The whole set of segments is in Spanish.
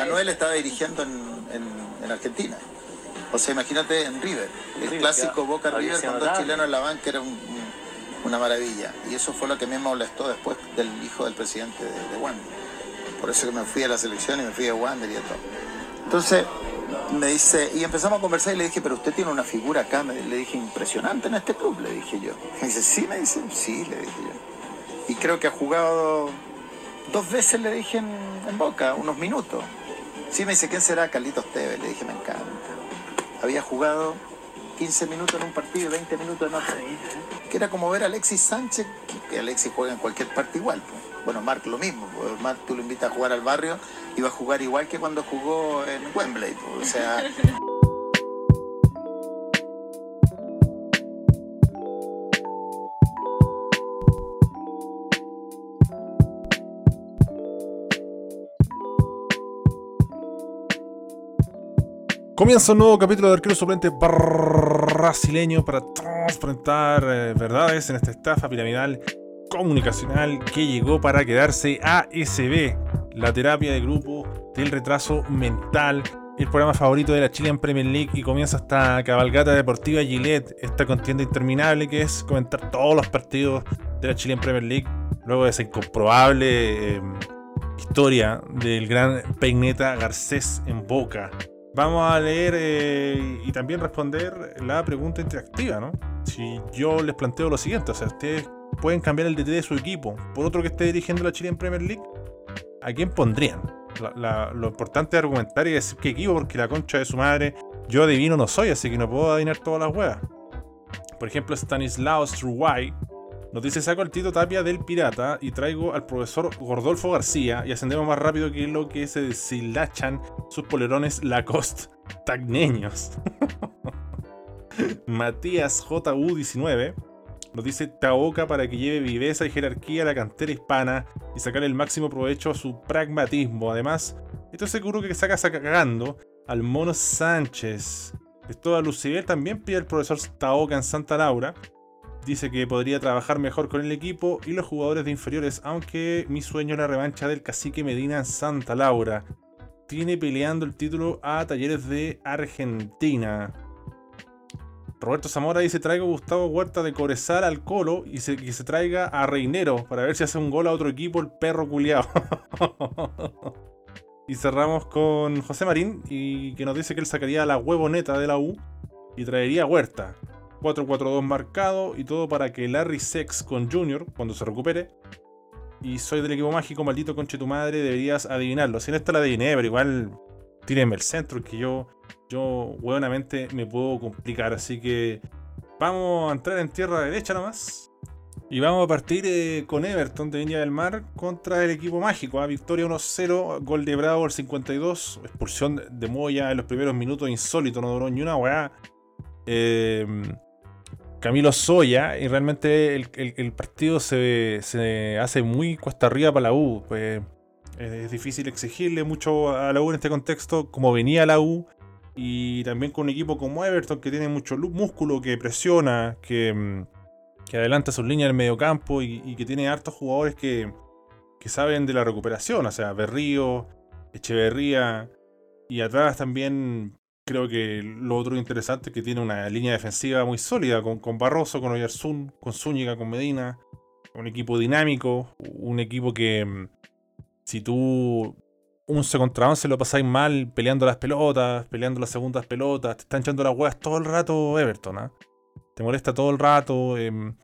Manuel estaba dirigiendo en, Argentina. O sea, imagínate en River. El clásico Boca River con dos chilenos en la banca era una maravilla. Y eso fue lo que me molestó después del hijo del presidente de, de Wander. Por eso que me fui a la selección y me fui a Wander y a todo. Entonces, me dice, y empezamos a conversar y le dije, pero usted tiene una figura acá, le dije, impresionante en este club, le dije yo. Me dice, sí, me dice, sí, le dije yo. Y creo que ha jugado dos veces, le dije en, Boca, unos minutos. Sí, me dice, ¿quién será? Carlitos Tevez, le dije, me encanta. Había jugado 15 minutos en un partido y 20 minutos en otro. Que era como ver a Alexis Sánchez, que Alexis juega en cualquier parte igual. Pues. Bueno, Marc lo mismo. Pues. Marc tú lo invitas a jugar al barrio y va a jugar igual que cuando jugó en Wembley. Pues. O sea... Comienza un nuevo capítulo de Arquero Suplente brasileño para transparentar eh, verdades en esta estafa piramidal comunicacional que llegó para quedarse ASB, la terapia de grupo del retraso mental, el programa favorito de la Chilean Premier League y comienza esta cabalgata deportiva Gillette, esta contienda interminable que es comentar todos los partidos de la Chilean Premier League luego de esa incomprobable eh, historia del gran peineta Garcés en Boca Vamos a leer eh, y también responder la pregunta interactiva, ¿no? Si yo les planteo lo siguiente, o sea, ustedes pueden cambiar el DT de su equipo por otro que esté dirigiendo la Chile en Premier League, ¿a quién pondrían? lo importante es argumentar y decir qué equipo, porque la concha de su madre, yo adivino no soy, así que no puedo adivinar todas las huevas. Por ejemplo, Stanislao Struway nos dice, saco el Tito Tapia del Pirata y traigo al profesor Gordolfo García y ascendemos más rápido que lo que se deshilachan sus polerones Lacoste tagneños. Matías JU19 nos dice Taoca para que lleve viveza y jerarquía a la cantera hispana y sacarle el máximo provecho a su pragmatismo. Además, estoy seguro que saca cagando al Mono Sánchez. Esto a Lucibel también pide el profesor Taoca en Santa Laura Dice que podría trabajar mejor con el equipo y los jugadores de inferiores, aunque mi sueño es la revancha del cacique Medina en Santa Laura. Tiene peleando el título a Talleres de Argentina. Roberto Zamora dice: Traigo Gustavo Huerta de Corezal al Colo y se, que se traiga a Reinero para ver si hace un gol a otro equipo el perro culiao. y cerramos con José Marín y que nos dice que él sacaría la huevoneta de la U y traería Huerta. 4-4-2 marcado y todo para que Larry Sex con Junior, cuando se recupere, y soy del equipo mágico, maldito conche tu madre, deberías adivinarlo. Si no está la adiviné, pero igual tírenme el centro, que yo, yo, me puedo complicar. Así que vamos a entrar en tierra derecha nomás. Y vamos a partir eh, con Everton de Viña del Mar contra el equipo mágico. ¿ah? Victoria 1-0, gol de Bravo al 52, expulsión de Moya en los primeros minutos, insólito, no duró ni una weá. Eh, Camilo Soya y realmente el, partido se, hace muy cuesta arriba para la U. Pues, es difícil exigirle mucho a la U en este contexto, como venía la U, y también con un equipo como Everton que tiene mucho músculo, que presiona, que, mm, adelanta sus líneas en el medio campo y, que tiene hartos jugadores que, que saben de la recuperación, o sea, Berrío, Echeverría, y atrás también creo que lo otro interesante es que tiene una línea defensiva muy sólida con, con Barroso, con Oyarzún, con Zúñiga, con Medina. Un equipo dinámico, un equipo que mm, si tú 11 contra 11 lo pasáis mal peleando las pelotas, peleando las segundas pelotas, te están echando las huevas todo el rato Everton, ¿ah? Te molesta todo el rato. Em,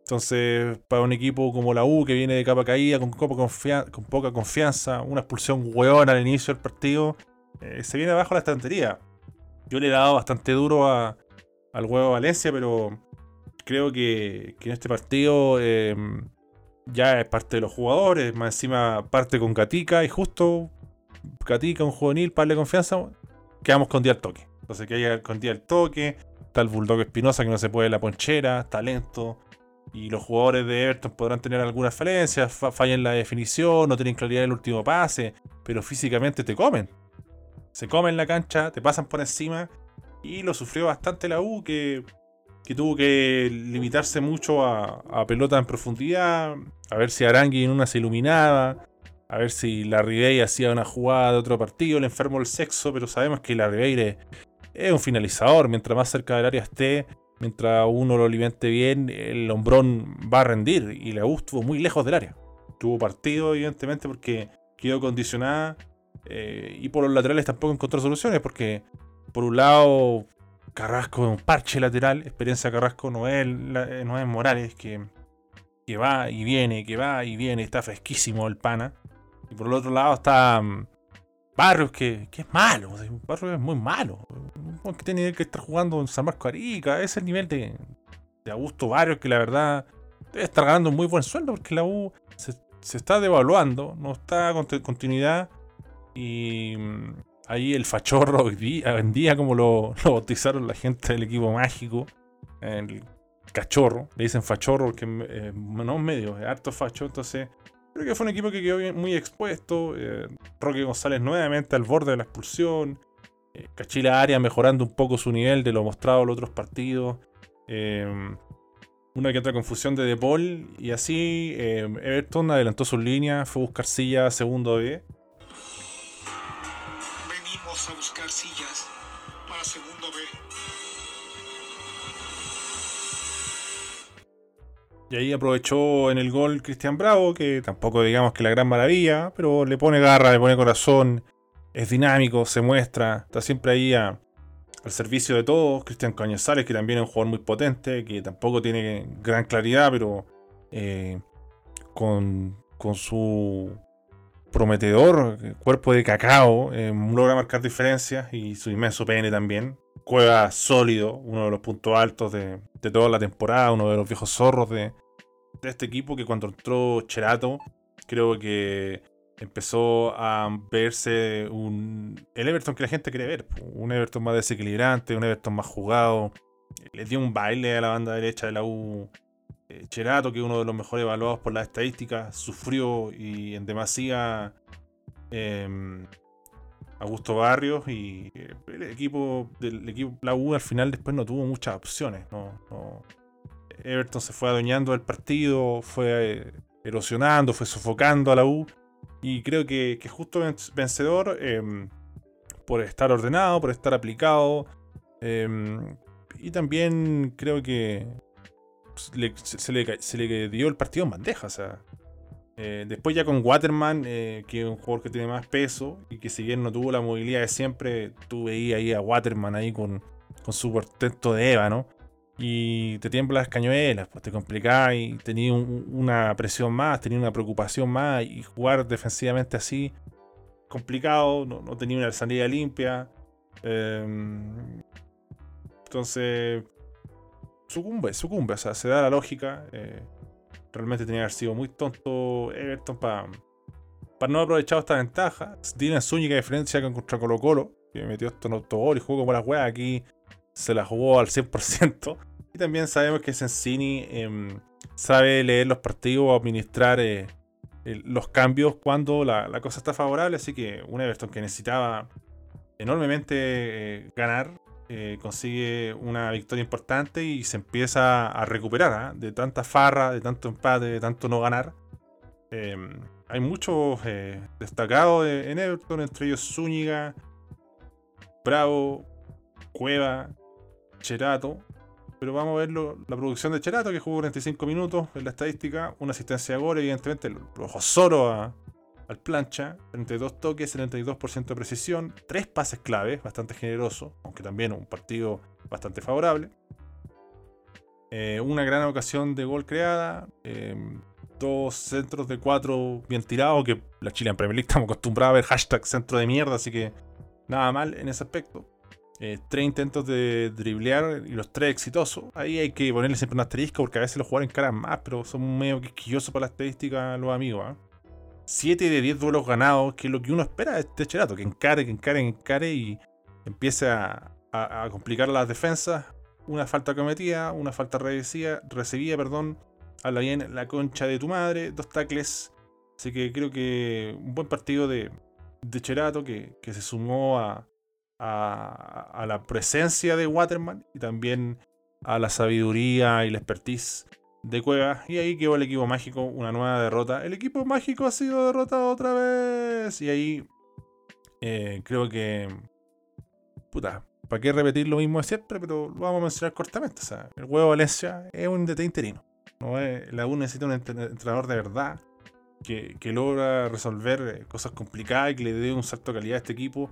entonces, para un equipo como la U, que viene de capa caída, con, poca confianza, una expulsión hueón al inicio del partido, eh, se viene abajo la estantería. Yo le he dado bastante duro a, al huevo Valencia, pero creo que, en este partido em, ya es parte de los jugadores, más encima parte con Gatica y justo Gatica, un juvenil, para darle confianza, quedamos con día al toque. Entonces que haya con día al toque, está el Bulldog Espinosa que no se puede la ponchera, talento. Y los jugadores de Everton podrán tener algunas falencias, fallan la definición, no tienen claridad el último pase, pero físicamente te comen se comen la cancha, te pasan por encima. Y lo sufrió bastante la U, que, tuvo que limitarse mucho a, a, pelota en profundidad, a ver si Arangui en una se iluminaba. a ver si la Bay hacía una jugada de otro partido, le enfermo el sexo, pero sabemos que la Bay es un finalizador. Mientras más cerca del área esté, mientras uno lo alimente bien, el hombrón va a rendir. Y la U estuvo muy lejos del área. Tuvo partido, evidentemente, porque quedó condicionada. Eh, y por los laterales tampoco encontró soluciones, porque por un lado Carrasco es un parche lateral. Experiencia Carrasco no es, no es Morales, que, que va y viene, que va y viene. Está fresquísimo el pana. Y por el otro lado está mm, Barrios, que, es malo. Barrios es muy malo. Que tiene que estar jugando en San Marco Arica. Es el nivel de, de Augusto Barrios, que la verdad debe estar ganando muy buen sueldo porque la U se, está devaluando, no está con continuidad. Y mm, ahí el fachorro hoy día, como lo, lo, bautizaron la gente del equipo mágico, el cachorro, le dicen fachorro porque eh, no es medio, es harto facho, entonces Creo que fue un equipo que quedó muy expuesto. Eh, Roque González nuevamente al borde de la expulsión. Eh, Cachila Arias mejorando un poco su nivel de lo mostrado en los otros partidos. Eh, una que otra confusión de De Paul. Y así Everton adelantó sus líneas. Fue a buscar silla segundo B. A buscar sillas para segundo B. Y ahí aprovechó en el gol Cristian Bravo, que tampoco digamos que la gran maravilla, pero le pone garra, le pone corazón, es dinámico, se muestra, está siempre ahí al servicio de todos. Cristian Cañazales, que también es un jugador muy potente, que tampoco tiene gran claridad, pero eh, con, su prometedor cuerpo de cacao eh, logra marcar diferencias y su inmenso pene también. Cueva sólido, uno de los puntos altos de, de toda la temporada, uno de los viejos zorros de, este equipo que cuando entró Cherato, creo que empezó a verse un, el Everton que la gente quiere ver. Un Everton más desequilibrante, un Everton más jugado. Le dio un baile a la banda derecha de la U. Cherato, que es uno de los mejores evaluados por las estadísticas, sufrió y en demasía eh, Augusto Barrios y eh, el equipo del equipo la U al final después no tuvo muchas opciones. Everton se fue adueñando del partido, fue eh, erosionando, fue sofocando a la U. Y creo que, que justo vencedor em, por estar ordenado, por estar aplicado. Em, y también creo que se le, se, le, dio el partido en bandeja. O sea, eh, después ya con Waterman, eh, que es un jugador que tiene más peso y que si bien no tuvo la movilidad de siempre, tú veías ahí a Waterman ahí con, con su portento de Eva, ¿no? Y te tiemblan las cañuelas, pues te complicás y tenías una presión más, tenías una preocupación más y jugar defensivamente así, complicado, no, no tenía una salida limpia. Em, entonces, sucumbe, sucumbe, o sea, se da la lógica. Eh, realmente tenía que haber sido muy tonto Everton para para no haber aprovechado esta ventaja. Dylan Zúñiga diferencia con contra Colo Colo, que metió esto en autogol y jugó como la weas aquí. Se la jugó al 100%. Y también sabemos que Sensini em, sabe leer los partidos administrar eh, los cambios cuando la, cosa está favorable. Así que un Everton que necesitaba enormemente eh, ganar eh, consigue una victoria importante y se empieza a recuperar ¿ah? de tanta farra, de tanto empate, de tanto no ganar. Em, hay muchos eh, destacados en Everton, entre ellos Zúñiga, Bravo, Cueva, Cherato. Pero vamos a ver la producción de Cherato, que jugó 45 minutos en la estadística, una asistencia de gol, evidentemente, lo solo a, al plancha, 32 toques, 72% de precisión, 3 pases claves, bastante generoso, aunque también un partido bastante favorable. Eh, una gran ocasión de gol creada, eh, dos centros de cuatro bien tirados, que la Chile en Premier League estamos acostumbrados a ver hashtag centro de mierda, así que nada mal en ese aspecto. Eh, tres intentos de driblear y los tres exitosos. Ahí hay que ponerle siempre un asterisco porque a veces los jugadores encaran más, pero son medio quisquillosos para la estadística los amigos. ¿ah? 7 de 10 duelos ganados, que es lo que uno espera de este Cherato, que encare, que encare, que encare y empiece a, complicar las defensas. Una falta cometida, una falta recibida, recibida perdón, habla bien la concha de tu madre, dos tacles. Así que creo que un buen partido de, de Cherato que, se sumó a, a, la presencia de Waterman y también a la sabiduría y la expertise de Cueva. Y ahí quedó el equipo mágico, una nueva derrota. El equipo mágico ha sido derrotado otra vez. Y ahí eh, creo que... Puta, ¿para qué repetir lo mismo de siempre? Pero lo vamos a mencionar cortamente. O sea, el huevo Valencia es un DT interino. ¿no? La U necesita un entrenador de verdad que, que logra resolver eh, cosas complicadas y que le dé un salto de calidad a este equipo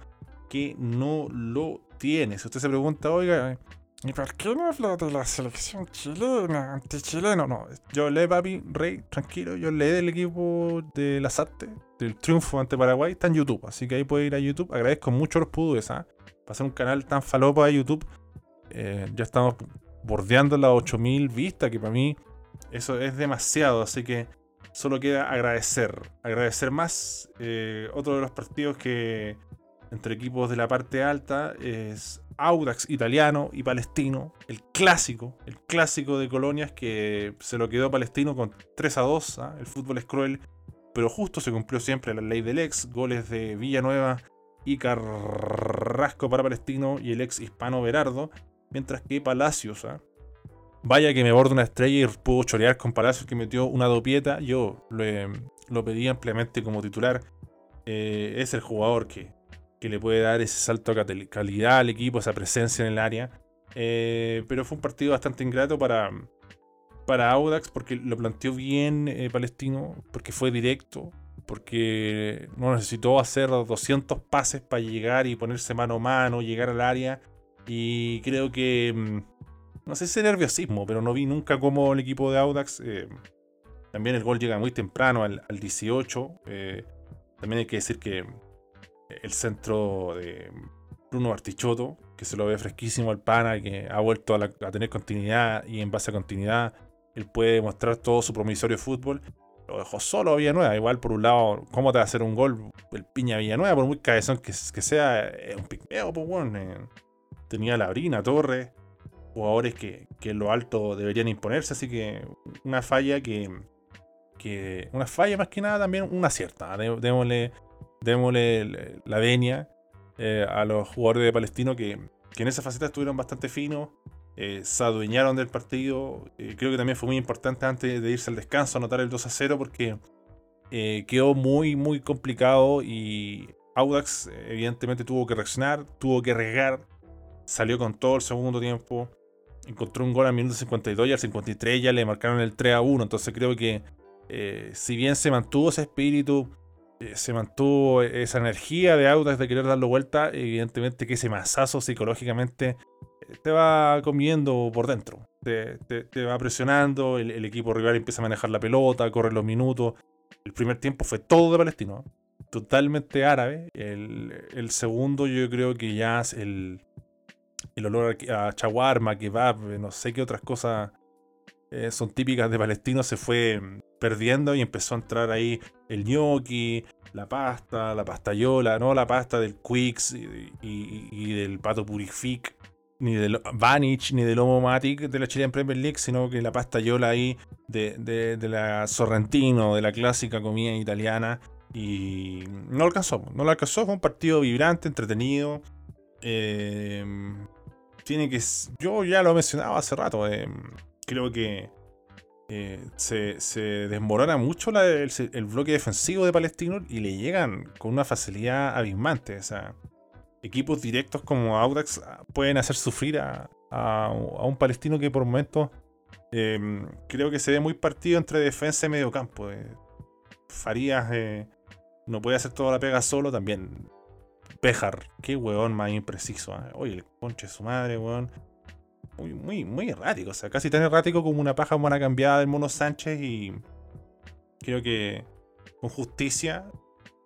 que no lo tiene. Si usted se pregunta, oiga, ¿Y por qué no habla de la selección chilena, antichileno? No, yo le papi, rey, tranquilo, yo le del equipo de las artes, del triunfo ante Paraguay, está en YouTube, así que ahí puede ir a YouTube. Agradezco mucho los pudues, ¿ah? Para hacer un canal tan falopa de YouTube, eh, ya estamos bordeando las 8000 vistas, que para mí eso es demasiado, así que solo queda agradecer. Agradecer más. Eh, otro de los partidos que entre equipos de la parte alta es Audax italiano y palestino, el clásico, el clásico de colonias que se lo quedó palestino con 3 a 2. ¿ah? El fútbol es cruel, pero justo se cumplió siempre la ley del ex, goles de Villanueva y Carrasco para palestino y el ex hispano Berardo, mientras que Palacios, ¿ah? vaya que me borda una estrella y pudo chorear con Palacios que metió una dopieta, yo lo, lo pedí ampliamente como titular. Eh, es el jugador que que le puede dar ese salto de calidad al equipo, esa presencia en el área. Eh, pero fue un partido bastante ingrato para, para Audax porque lo planteó bien eh, Palestino, porque fue directo, porque no necesitó hacer 200 pases para llegar y ponerse mano a mano, llegar al área. Y creo que, mm, no sé si es nerviosismo, pero no vi nunca cómo el equipo de Audax, eh, también el gol llega muy temprano, al, al 18. también hay que decir que el centro de Bruno Artichoto, que se lo ve fresquísimo al pana, que ha vuelto a, tener continuidad y en base a continuidad él puede mostrar todo su promisorio fútbol. Lo dejó solo a Villanueva. Igual, por un lado, ¿cómo te va a hacer un gol el piña Villanueva? Por muy cabezón que, sea, es un pigmeo, pues bueno. Eh, tenía Labrina, Torres, jugadores que, que, en lo alto deberían imponerse. Así que una falla que, que. Una falla más que nada también una cierta. Démosle démosle la venia eh, a los jugadores de Palestino que, en esa faceta estuvieron bastante finos, eh, se adueñaron del partido. Eh, creo que también fue muy importante antes de irse al descanso anotar el 2 a 0 porque quedó muy, muy complicado y Audax evidentemente tuvo que reaccionar, tuvo que regar, salió con todo el segundo tiempo. Encontró un gol al minuto 52 y al 53 ya le marcaron el 3 a 1. Entonces creo que si bien se mantuvo ese espíritu, se mantuvo esa energía de Audax de querer darlo vuelta, evidentemente que ese masazo psicológicamente eh, te va comiendo por dentro. Te, va presionando, el, equipo rival empieza a manejar la pelota, corre los minutos. El primer tiempo fue todo de palestino, totalmente árabe. El, segundo yo creo que ya el, el olor a, chaguarma, kebab, no sé qué otras cosas eh, son típicas de palestino, se fue perdiendo y empezó a entrar ahí el gnocchi, la pasta, la pastayola, no la pasta del Quix y, del Pato Purific, ni del Vanich, ni del Homo Matic de la Chilean Premier League, sino que la pastayola ahí de, la Sorrentino, de la clásica comida italiana. Y no alcanzó, no lo alcanzó, fue un partido vibrante, entretenido. Eh, tiene que. Yo ya lo mencionaba hace rato. Eh, creo que eh, se, desmorona mucho el, bloque defensivo de Palestino y le llegan con una facilidad abismante. O sea, equipos directos como Audax ah, pueden hacer sufrir a, un palestino que por momentos em, creo que se ve muy partido entre defensa y medio campo. Eh, Farías eh, no puede hacer toda la pega solo también. Pejar, qué weón más impreciso. Oye, el conche de su madre, weón muy, muy, errático. O sea, casi tan errático como una paja buena cambiada del Mono Sánchez. Y creo que con justicia,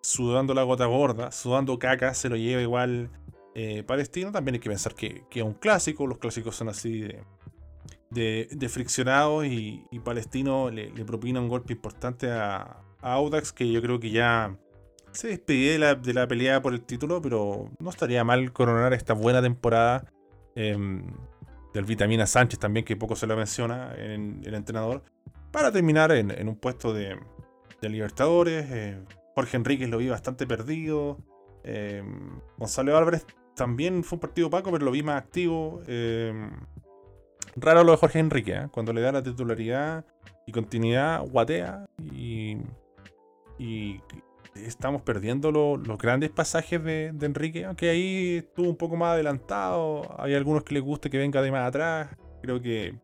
sudando la gota gorda, sudando caca, se lo lleva igual eh, Palestino. También hay que pensar que, es un clásico. Los clásicos son así de, de, friccionados. Y, Palestino le, propina un golpe importante a, Audax. Que yo creo que ya se despide de la, de la, pelea por el título. Pero no estaría mal coronar esta buena temporada. Em, del Vitamina Sánchez también, que poco se lo menciona en el entrenador, para terminar en, un puesto de, Libertadores. Eh, Jorge Enríquez lo vi bastante perdido. Eh, Gonzalo Álvarez también fue un partido opaco, pero lo vi más activo. Eh, raro lo de Jorge Enrique, cuando le da la titularidad, y continuidad guatea y estamos perdiendo los grandes pasajes de, Enrique, aunque ahí estuvo un poco más adelantado. Hay algunos que les guste que venga de más atrás. Creo que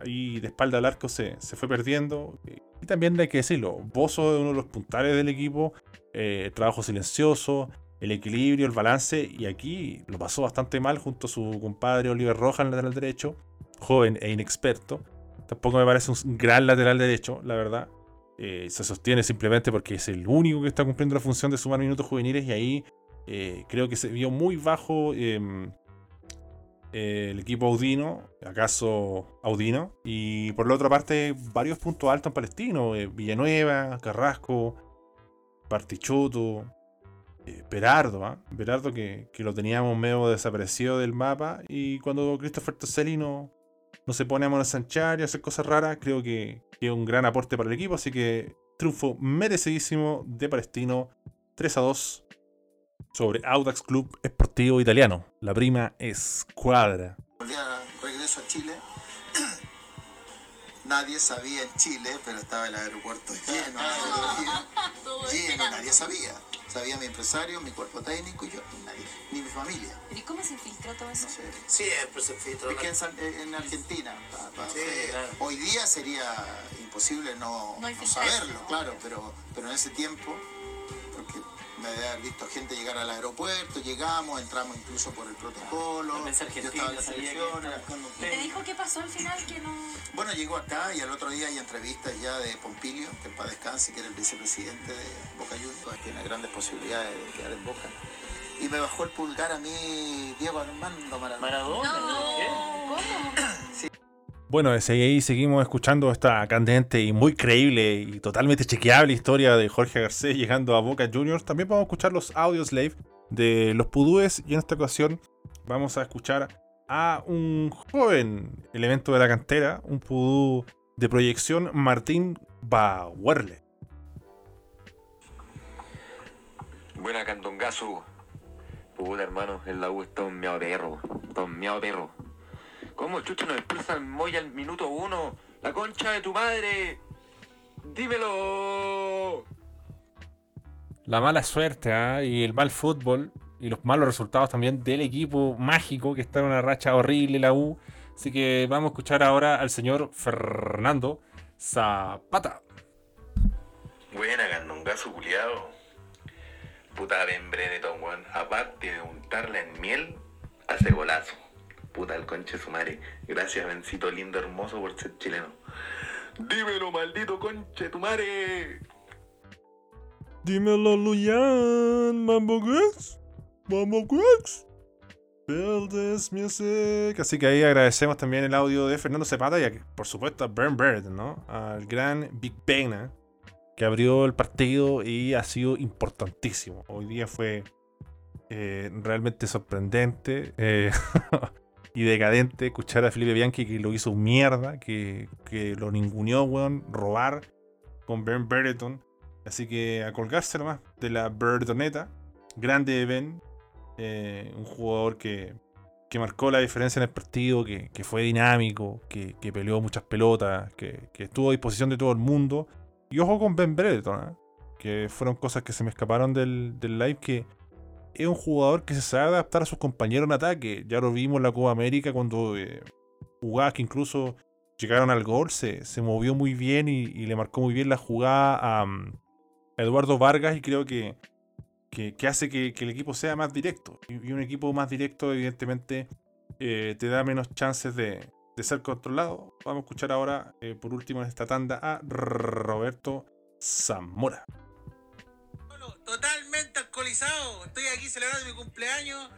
ahí de espalda al arco se, se fue perdiendo. Y también hay que decirlo, Bozo es uno de los puntales del equipo. Eh, trabajo silencioso, el equilibrio, el balance. Y aquí lo pasó bastante mal junto a su compadre Oliver Rojas lateral derecho. Joven e inexperto. Tampoco me parece un gran lateral derecho, la verdad. Eh, se sostiene simplemente porque es el único que está cumpliendo la función de sumar minutos juveniles y ahí eh, creo que se vio muy bajo em, el equipo Audino, acaso Audino, y por la otra parte varios puntos altos en Palestino, eh, Villanueva, Carrasco, Partichuto, Berardo, ¿ah? Berardo que, lo teníamos medio desaparecido del mapa y cuando Christopher Toselli no, no se pone a monsanchar y hacer cosas raras, creo que, es un gran aporte para el equipo. Así que triunfo merecidísimo de Palestino 3 a 2 sobre Audax Club Esportivo Italiano. La prima escuadra. regreso a Chile. Nadie sabía en Chile, pero estaba el aeropuerto lleno, lleno, nadie sabía sabía mi empresario, mi cuerpo técnico y yo, nadie, ni mi familia. ¿Y cómo se filtró todo eso? Siempre se filtró. Es que en, Argentina, hoy día sería imposible no, no saberlo, claro, pero, pero en ese tiempo me había haber visto gente llegar al aeropuerto, llegamos, entramos incluso por el protocolo. Yo estaba en la selección. ¿Y te dijo qué pasó al final que no? Bueno, llegó acá y al otro día hay entrevistas ya de Pompilio, que para descanse, que era el vicepresidente de Boca Juniors, tiene grandes posibilidades de quedar en Boca. Y me bajó el pulgar a mí Diego Armando Maradona. ¿Maradona? ¿Cómo? Sí. Bueno, ahí seguimos escuchando esta candente y muy creíble y totalmente chequeable historia de Jorge Garcés llegando a Boca Juniors. También vamos a escuchar los audios live de los pudúes y en esta ocasión vamos a escuchar a un joven elemento de la cantera, un pudú de proyección, Martín Bauerle. Buena candongazo. Puta hermano, en la U está un miado perro. Está un perro. ¿Cómo chucho nos expulsa al Moya al minuto uno? ¡La concha de tu madre! ¡Dímelo! La mala suerte ¿ah? y el mal fútbol y los malos resultados también del equipo mágico que está en una racha horrible la U. Así que vamos a escuchar ahora al señor Fernando Zapata. Buena, gandongazo culiado. Puta Ben Breneton, weón. Aparte de untarla en miel, hace golazo puta el conche su madre. Gracias, Bencito lindo, hermoso por ser chileno. Dímelo, maldito conche tu. Dímelo, Luyan, Mambo Grex. Mambo Grex. Verdes Así que ahí agradecemos también el audio de Fernando Cepata y por supuesto a Bern Bird, ¿no? Al gran Big Pena que abrió el partido y ha sido importantísimo. Hoy día fue eh, realmente sorprendente. Eh, y decadente escuchar a Felipe Bianchi que lo hizo mierda, que, lo ninguneó, weón, robar con Ben Brereton. Así que a colgarse nomás de la Breretoneta. Grande Ben, eh, un jugador que, que, marcó la diferencia en el partido, que, fue dinámico, que, peleó muchas pelotas, que, estuvo a disposición de todo el mundo. Y ojo con Ben Brereton, ¿eh? que fueron cosas que se me escaparon del, del live que es un jugador que se sabe adaptar a sus compañeros en ataque. Ya lo vimos en la Copa América cuando eh, jugadas que incluso llegaron al gol, se, movió muy bien y, le marcó muy bien la jugada a, mm, Eduardo Vargas y creo que, que, hace que, el equipo sea más directo. Y, un equipo más directo evidentemente eh, te da menos chances de, ser controlado. Vamos a escuchar ahora, eh, por último en esta tanda, a Roberto Zamora. Totalmente alcoholizado. Estoy aquí celebrando mi cumpleaños.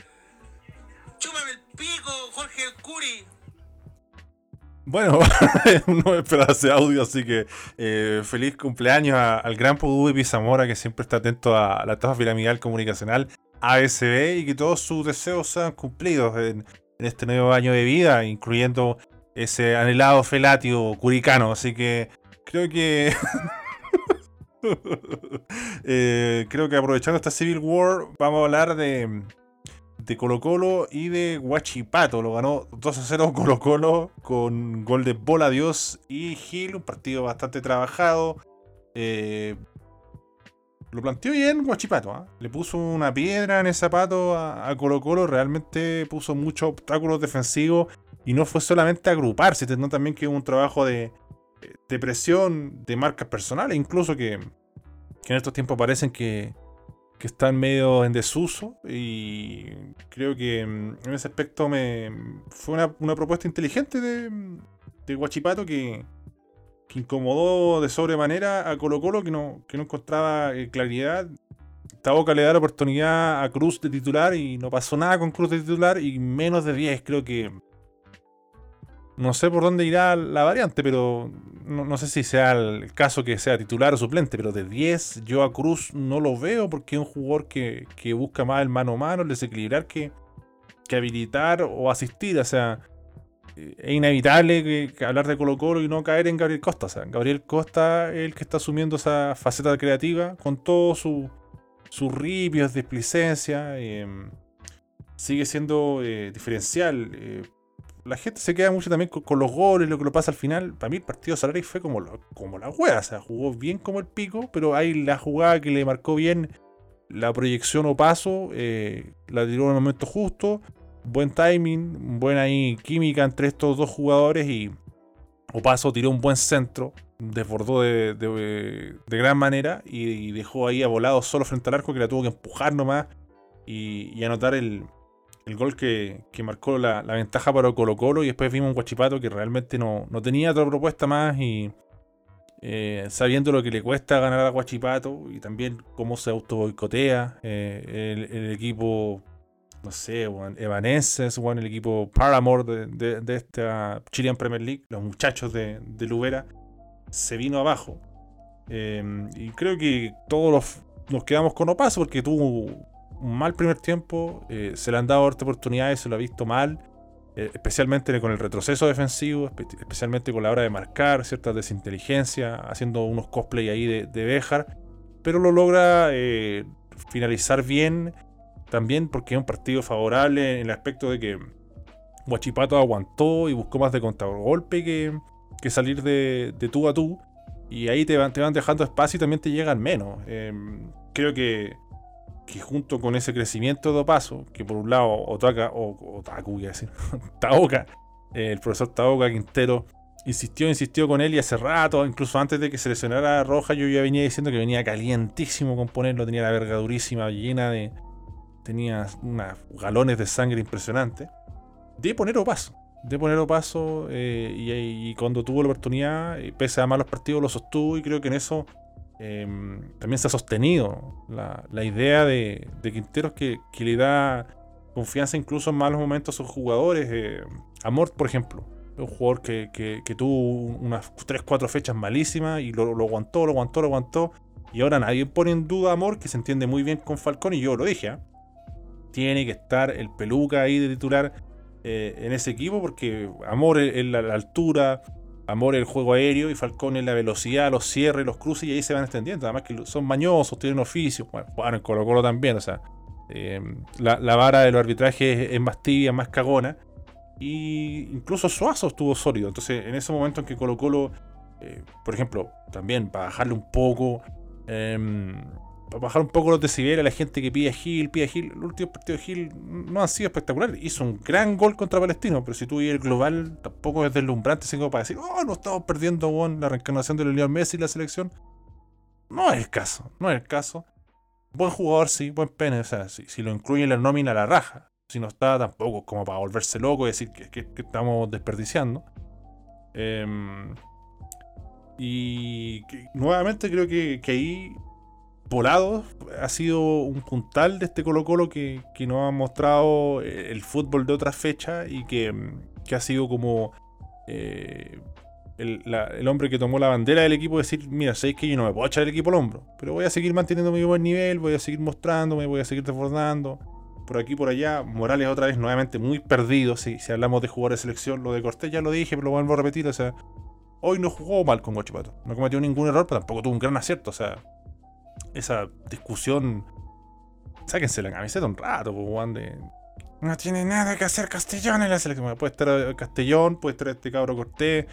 Chúpame el pico, Jorge el Curi. Bueno, no esperaba ese audio, así que eh, feliz cumpleaños al gran Pudú de que siempre está atento a la etapa piramidal comunicacional ASB y que todos sus deseos sean cumplidos en, en, este nuevo año de vida, incluyendo ese anhelado felatio curicano. Así que creo que Eh, creo que aprovechando esta Civil War, vamos a hablar de, de Colo Colo y de Huachipato. Lo ganó 2 a 0 Colo Colo con gol de Bola Dios y Gil. Un partido bastante trabajado. Eh, lo planteó bien Guachipato. ¿ah? Le puso una piedra en el zapato a, Colo Colo. Realmente puso muchos obstáculos defensivos. Y no fue solamente agruparse, sino también que hubo un trabajo de, de presión, de marcas personales, incluso que, en estos tiempos parecen que, están medio en desuso. Y creo que mm, en ese aspecto me fue una, propuesta inteligente de, Guachipato que, incomodó de sobremanera a Colo Colo, que no, que no encontraba eh, claridad. Taboca le da la oportunidad a Cruz de titular y no pasó nada con Cruz de titular y menos de 10 creo que... No sé por dónde irá la variante, pero no, sé si sea el caso que sea titular o suplente, pero de 10 yo a Cruz no lo veo porque es un jugador que, que busca más el mano a mano, el desequilibrar que, que habilitar o asistir. O sea, es inevitable que, hablar de Colo Colo y no caer en Gabriel Costa. O sea, Gabriel Costa es el que está asumiendo esa faceta creativa con todos sus su ripios, displicencia. Em, sigue siendo eh, diferencial. Eh, la gente se queda mucho también con, los goles, lo que lo pasa al final. Para mí el partido de Solari fue como, como la hueá. O sea, jugó bien como el pico, pero hay la jugada que le marcó bien la proyección o paso. Eh, la tiró en el momento justo buen timing, buena ahí química entre estos dos jugadores y Opaso tiró un buen centro, desbordó de, gran manera y, dejó ahí a volado solo frente al arco que la tuvo que empujar nomás y, anotar el, gol que, marcó la, ventaja para Colo Colo y después vimos un Guachipato que realmente no, tenía otra propuesta más y eh, sabiendo lo que le cuesta ganar a Guachipato y también cómo se auto boicotea eh, el equipo no sé, Evanescence, el equipo Paramore de, esta Chilean Premier League, los muchachos de, de Lubera, se vino abajo. Em, y creo que todos nos quedamos con Opaso porque tuvo un mal primer tiempo, eh, se le han dado otras oportunidades, se lo ha visto mal, eh, especialmente con el retroceso defensivo, especialmente con la hora de marcar, cierta desinteligencia, haciendo unos cosplay ahí de, de Bejar, pero lo logra eh, finalizar bien también porque es un partido favorable en el aspecto de que Huachipato aguantó y buscó más de contragolpe que, que salir de, tú a tú. Y ahí te van, te van dejando espacio y también te llegan menos. Em, creo que, que junto con ese crecimiento de paso, que por un lado Otaka, o Otaku, voy a decir, Taoka, el profesor Taoka Quintero, insistió, insistió con él y hace rato, incluso antes de que se lesionara Roja, yo ya venía diciendo que venía calientísimo con ponerlo, tenía la verga durísima, llena de, tenía unos galones de sangre impresionantes, de poner paso. De poner paso eh, y, cuando tuvo la oportunidad, eh, pese a malos partidos, lo sostuvo y creo que en eso em, también se ha sostenido la, idea de, Quinteros que, le da confianza incluso en malos momentos a sus jugadores. Eh, Amor, por ejemplo, un jugador que, tuvo unas 3-4 fechas malísimas y lo, aguantó, lo aguantó, lo aguantó. Y ahora nadie pone en duda a Amor, que se entiende muy bien con Falcón, y yo lo dije, ¿eh? tiene que estar el peluca ahí de titular eh, en ese equipo porque Amor es la, altura, Amor el juego aéreo y Falcón es la velocidad, los cierres, los cruces y ahí se van extendiendo. Además que son mañosos, tienen oficio, bueno, en Colo Colo también, o sea, eh, la, vara de los arbitrajes es, más tibia, más cagona. Y incluso Suazo estuvo sólido. Entonces, en ese momento en que Colo Colo, eh, por ejemplo, también para bajarle un poco, em, bajar un poco los decibeles a la gente que pide a Gil, pide a Gil. Los últimos partidos de Gil no han sido espectaculares. Hizo un gran gol contra Palestino, pero si tú el global, tampoco es deslumbrante, sino para decir, oh, no estamos perdiendo con la reencarnación de Lionel Messi y la selección. No es el caso, no es el caso. Buen jugador, sí, buen pene. O sea, si, lo incluye en la nómina, la raja. Si no está, tampoco como para volverse loco y decir que, estamos desperdiciando. Em, y nuevamente creo que, que ahí Volado ha sido un puntal de este Colo Colo que, que nos ha mostrado eh, el fútbol de otras fechas y que, ha sido como eh, el, hombre que tomó la bandera del equipo decir, mira, sabéis que yo no me puedo echar el equipo al hombro, pero voy a seguir manteniendo mi buen nivel, voy a seguir mostrándome, voy a seguir desbordando. Por aquí, por allá, Morales otra vez nuevamente muy perdido, si, si hablamos de jugar de selección, lo de Cortés ya lo dije, pero lo vuelvo a repetir, o sea, hoy no jugó mal con Guachipato, no cometió ningún error, pero tampoco tuvo un gran acierto, o sea, esa discusión. Sáquense la camiseta un rato, Juan, de no tiene nada que hacer Castellón en la selección. Puede estar Castellón, puede estar este cabro Cortés,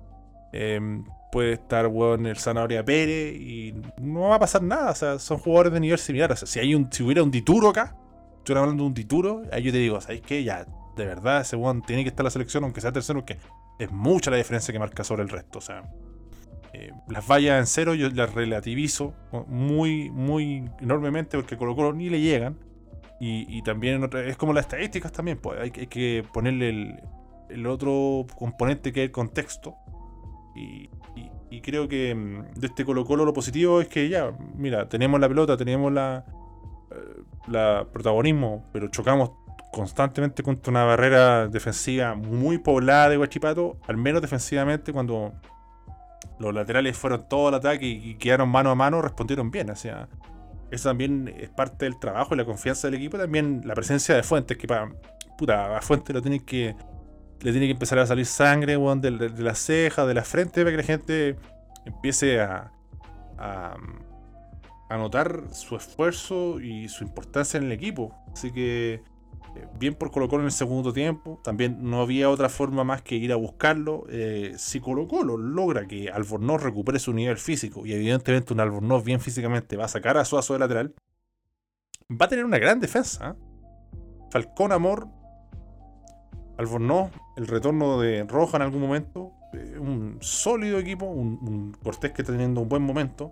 em, puede estar weón, el Zanahoria Pérez y no va a pasar nada. O sea, son jugadores de nivel similar. O sea, si, hay un, si hubiera un Dituro acá, estoy hablando de un Dituro, ahí yo te digo, ¿sabéis qué? Ya, de verdad, ese weón tiene que estar en la selección, aunque sea tercero, porque es mucha la diferencia que marca sobre el resto. O sea, eh, las vallas en cero yo las relativizo muy, muy enormemente porque Colo Colo ni le llegan. Y, también es como las estadísticas también, pues hay, que ponerle el, otro componente que es el contexto. Y, creo que mm, de este Colo Colo lo positivo es que ya, mira, tenemos la pelota, tenemos la, eh, la protagonismo, pero chocamos constantemente contra una barrera defensiva muy poblada de Guachipato, al menos defensivamente cuando los laterales fueron todo el ataque y quedaron mano a mano, respondieron bien. O sea, eso también es parte del trabajo y la confianza del equipo. También la presencia de Fuentes, que para puta, a Fuentes lo tiene que, le tiene que empezar a salir sangre de, de, las cejas, de la frente, para que la gente empiece a, a, a notar su esfuerzo y su importancia en el equipo. Así que bien por Colo Colo en el segundo tiempo. También no había otra forma más que ir a buscarlo. Eh, si Colo Colo logra que Albornoz recupere su nivel físico y evidentemente un Albornoz bien físicamente va a sacar a Suazo de lateral, va a tener una gran defensa. Falcón Amor, Albornoz, el retorno de Roja en algún momento. Eh, un sólido equipo, un, Cortés que está teniendo un buen momento.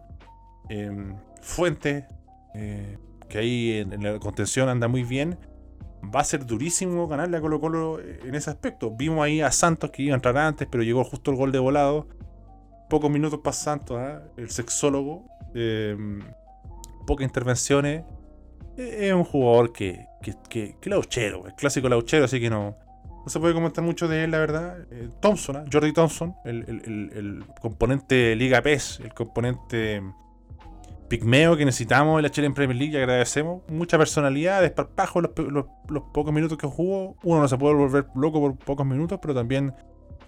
Fuente, que ahí en la contención anda muy bien va a ser durísimo ganarle a Colo Colo en ese aspecto. Vimos ahí a Santos que iba a entrar antes, pero llegó justo el gol de volado. Pocos minutos para Santos, ¿ah? el sexólogo. Em, pocas intervenciones. E-, es un jugador que, que, que, lauchero, el clásico lauchero, así que no, no se puede comentar mucho de él, la verdad. Eh, Thompson, ¿ah? Jordi Thompson, el, el, el, componente Liga PES, el componente pigmeo que necesitamos en la Chile en Premier League agradecemos. Mucha personalidad, desparpajo los, los, pocos minutos que jugó. Uno no se puede volver loco por pocos minutos, pero también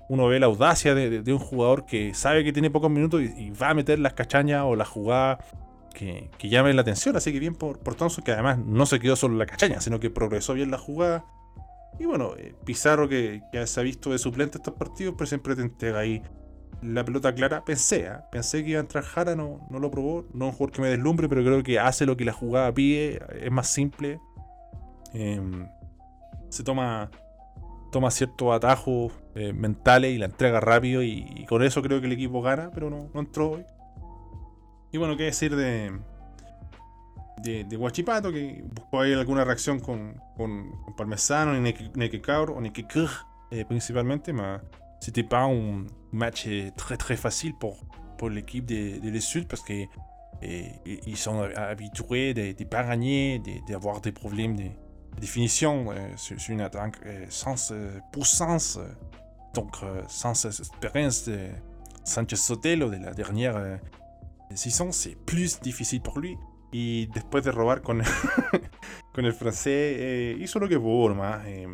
uno ve la audacia de, un jugador que sabe que tiene pocos minutos y, va a meter las cachañas o la jugada que, que la atención. Así que bien por, por Thompson, que además no se quedó solo en la cachaña, sino que progresó bien la jugada. Y bueno, eh, Pizarro, que, que se ha visto de suplente estos partidos, pero siempre te entrega ahí la pelota clara. Pensé, ¿ah? pensé que iba a entrar Jara, no, no lo probó. No es un jugador que me deslumbre, pero creo que hace lo que la jugada pide. Es más simple. Em, se toma, toma ciertos atajos eh, mentales y la entrega rápido. Y, con eso creo que el equipo gana, pero no, no entró hoy. Y bueno, qué decir de, de, Guachipato, que buscó ahí alguna reacción con, con, Parmesano, Nekekaur o Nekekur, eh, principalmente, más c'était pas un match euh, très très facile pour, pour l'équipe de, de Sud parce qu'ils sont habitués de ne pas gagner, d'avoir des problèmes de, définition euh, sur, une attaque euh, sans puissance, donc sans expérience de Sanchez Sotelo de la dernière saison, c'est plus difficile pour lui. Y después de robar con, con el francés, eh, hizo lo que pudo nomás. Eh,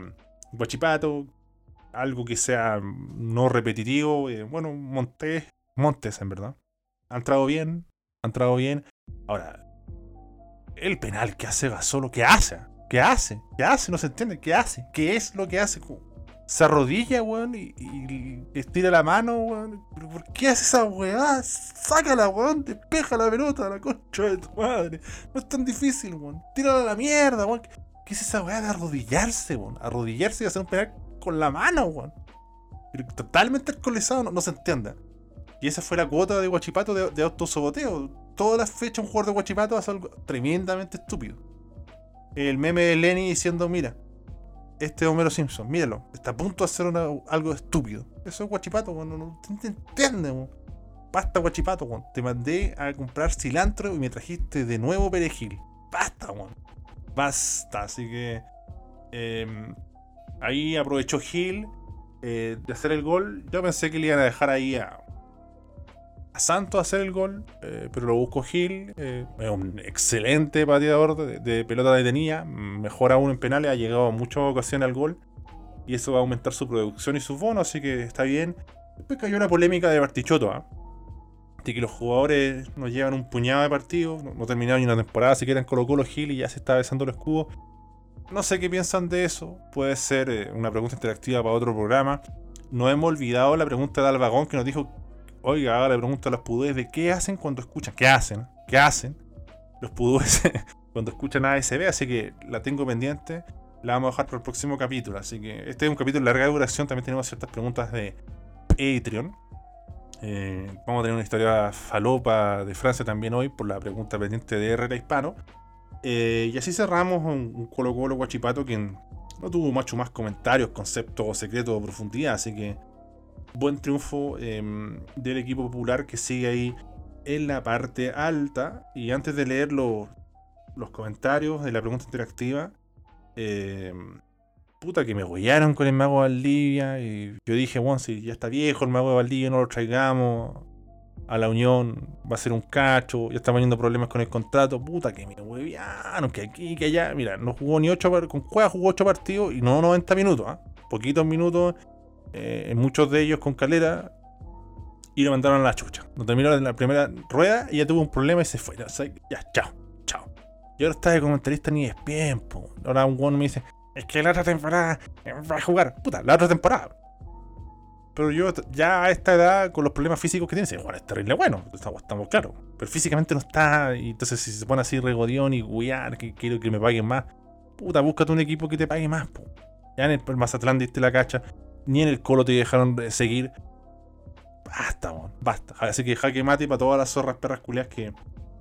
Guachipato, algo que sea no repetitivo. Eh, bueno, Montes, Montes en verdad. Ha entrado bien, ha entrado bien. Ahora, el penal que hace Gasolo, ¿qué hace? ¿Qué hace? ¿Qué hace? No se entiende. ¿Qué hace? ¿Qué es lo que hace? Se arrodilla, weón, y, estira la mano, weón. por qué hace esa weá? Sácala, weón, despeja la pelota, la concha de tu madre. No es tan difícil, weón. Tírala a la mierda, weón. ¿Qué es esa weá de arrodillarse, weón? Arrodillarse y hacer un penal con la mano, weón. Totalmente alcoholizado, no, se entiende. Y esa fue la cuota de Guachipato de, de autosoboteo. Todas las fechas un jugador de Guachipato hace algo tremendamente estúpido. El meme de Lenny diciendo, mira, este Homero Simpson, míralo, está a punto de hacer algo estúpido. Eso es Guachipato, weón, no, te entiendes, weón. Basta Guachipato, weón. Te mandé a comprar cilantro y me trajiste de nuevo perejil. Basta, weón. Basta, así que... Eh, Ahí aprovechó Gil eh, de hacer el gol. Yo pensé que le iban a dejar ahí a, a Santos hacer el gol, eh, pero lo buscó Gil. Eh, es un excelente pateador de, pelota detenida. Mejor aún en penales, ha llegado a muchas ocasiones al gol. Y eso va a aumentar su producción y su bono, así que está bien. Después cayó una polémica de Bartichotto, ¿ah? de que los jugadores nos llevan un puñado de partidos, no, terminaron ni una temporada, siquiera en Colo Colo Gil y ya se está besando el escudo. No sé qué piensan de eso. Puede ser eh, una pregunta interactiva para otro programa. No hemos olvidado la pregunta de Albagón que nos dijo, oiga, haga la pregunta a los pudúes de qué hacen cuando escuchan, qué hacen, qué hacen los pudúes cuando escuchan ASB, así que la tengo pendiente. La vamos a dejar para el próximo capítulo. Así que este es un capítulo de larga duración. También tenemos ciertas preguntas de Patreon. Eh, vamos a tener una historia falopa de Francia también hoy por la pregunta pendiente de Herrera Hispano. Eh, y así cerramos un, Colo Colo Guachipato que no tuvo mucho más comentarios, conceptos secretos o profundidad. Así que buen triunfo em, del equipo popular que sigue ahí en la parte alta. Y antes de leer los, los comentarios de la pregunta interactiva, em, puta que me huellaron con el mago de Valdivia. Y yo dije, bueno, si ya está viejo el mago de Valdivia, no lo traigamos a la Unión, va a ser un cacho, ya está teniendo problemas con el contrato. Puta que me hueviaron, que aquí, que allá. Mira, no jugó ni 8 con Cueva jugó 8 partidos y no 90 minutos, ¿ah? poquitos minutos, eh, muchos de ellos con calera. Y lo mandaron a la chucha. No terminó la primera rueda y ya tuvo un problema y se fue. ya, chao, chao. Y ahora está de comentarista ni es bien, Ahora un one me dice, es que la otra temporada va a jugar. Puta, la otra temporada. Pero yo ya a esta edad, con los problemas físicos que tiene, es terrible bueno, estamos, claros. Pero físicamente no está, y entonces si se pone así regodión y guiar, que quiero que me paguen más, puta, búscate un equipo que te pague más, Ya en el Mazatlán diste la cacha, ni en el Colo te dejaron seguir. Basta, basta. Así que jaque mate para todas las zorras perras culias que,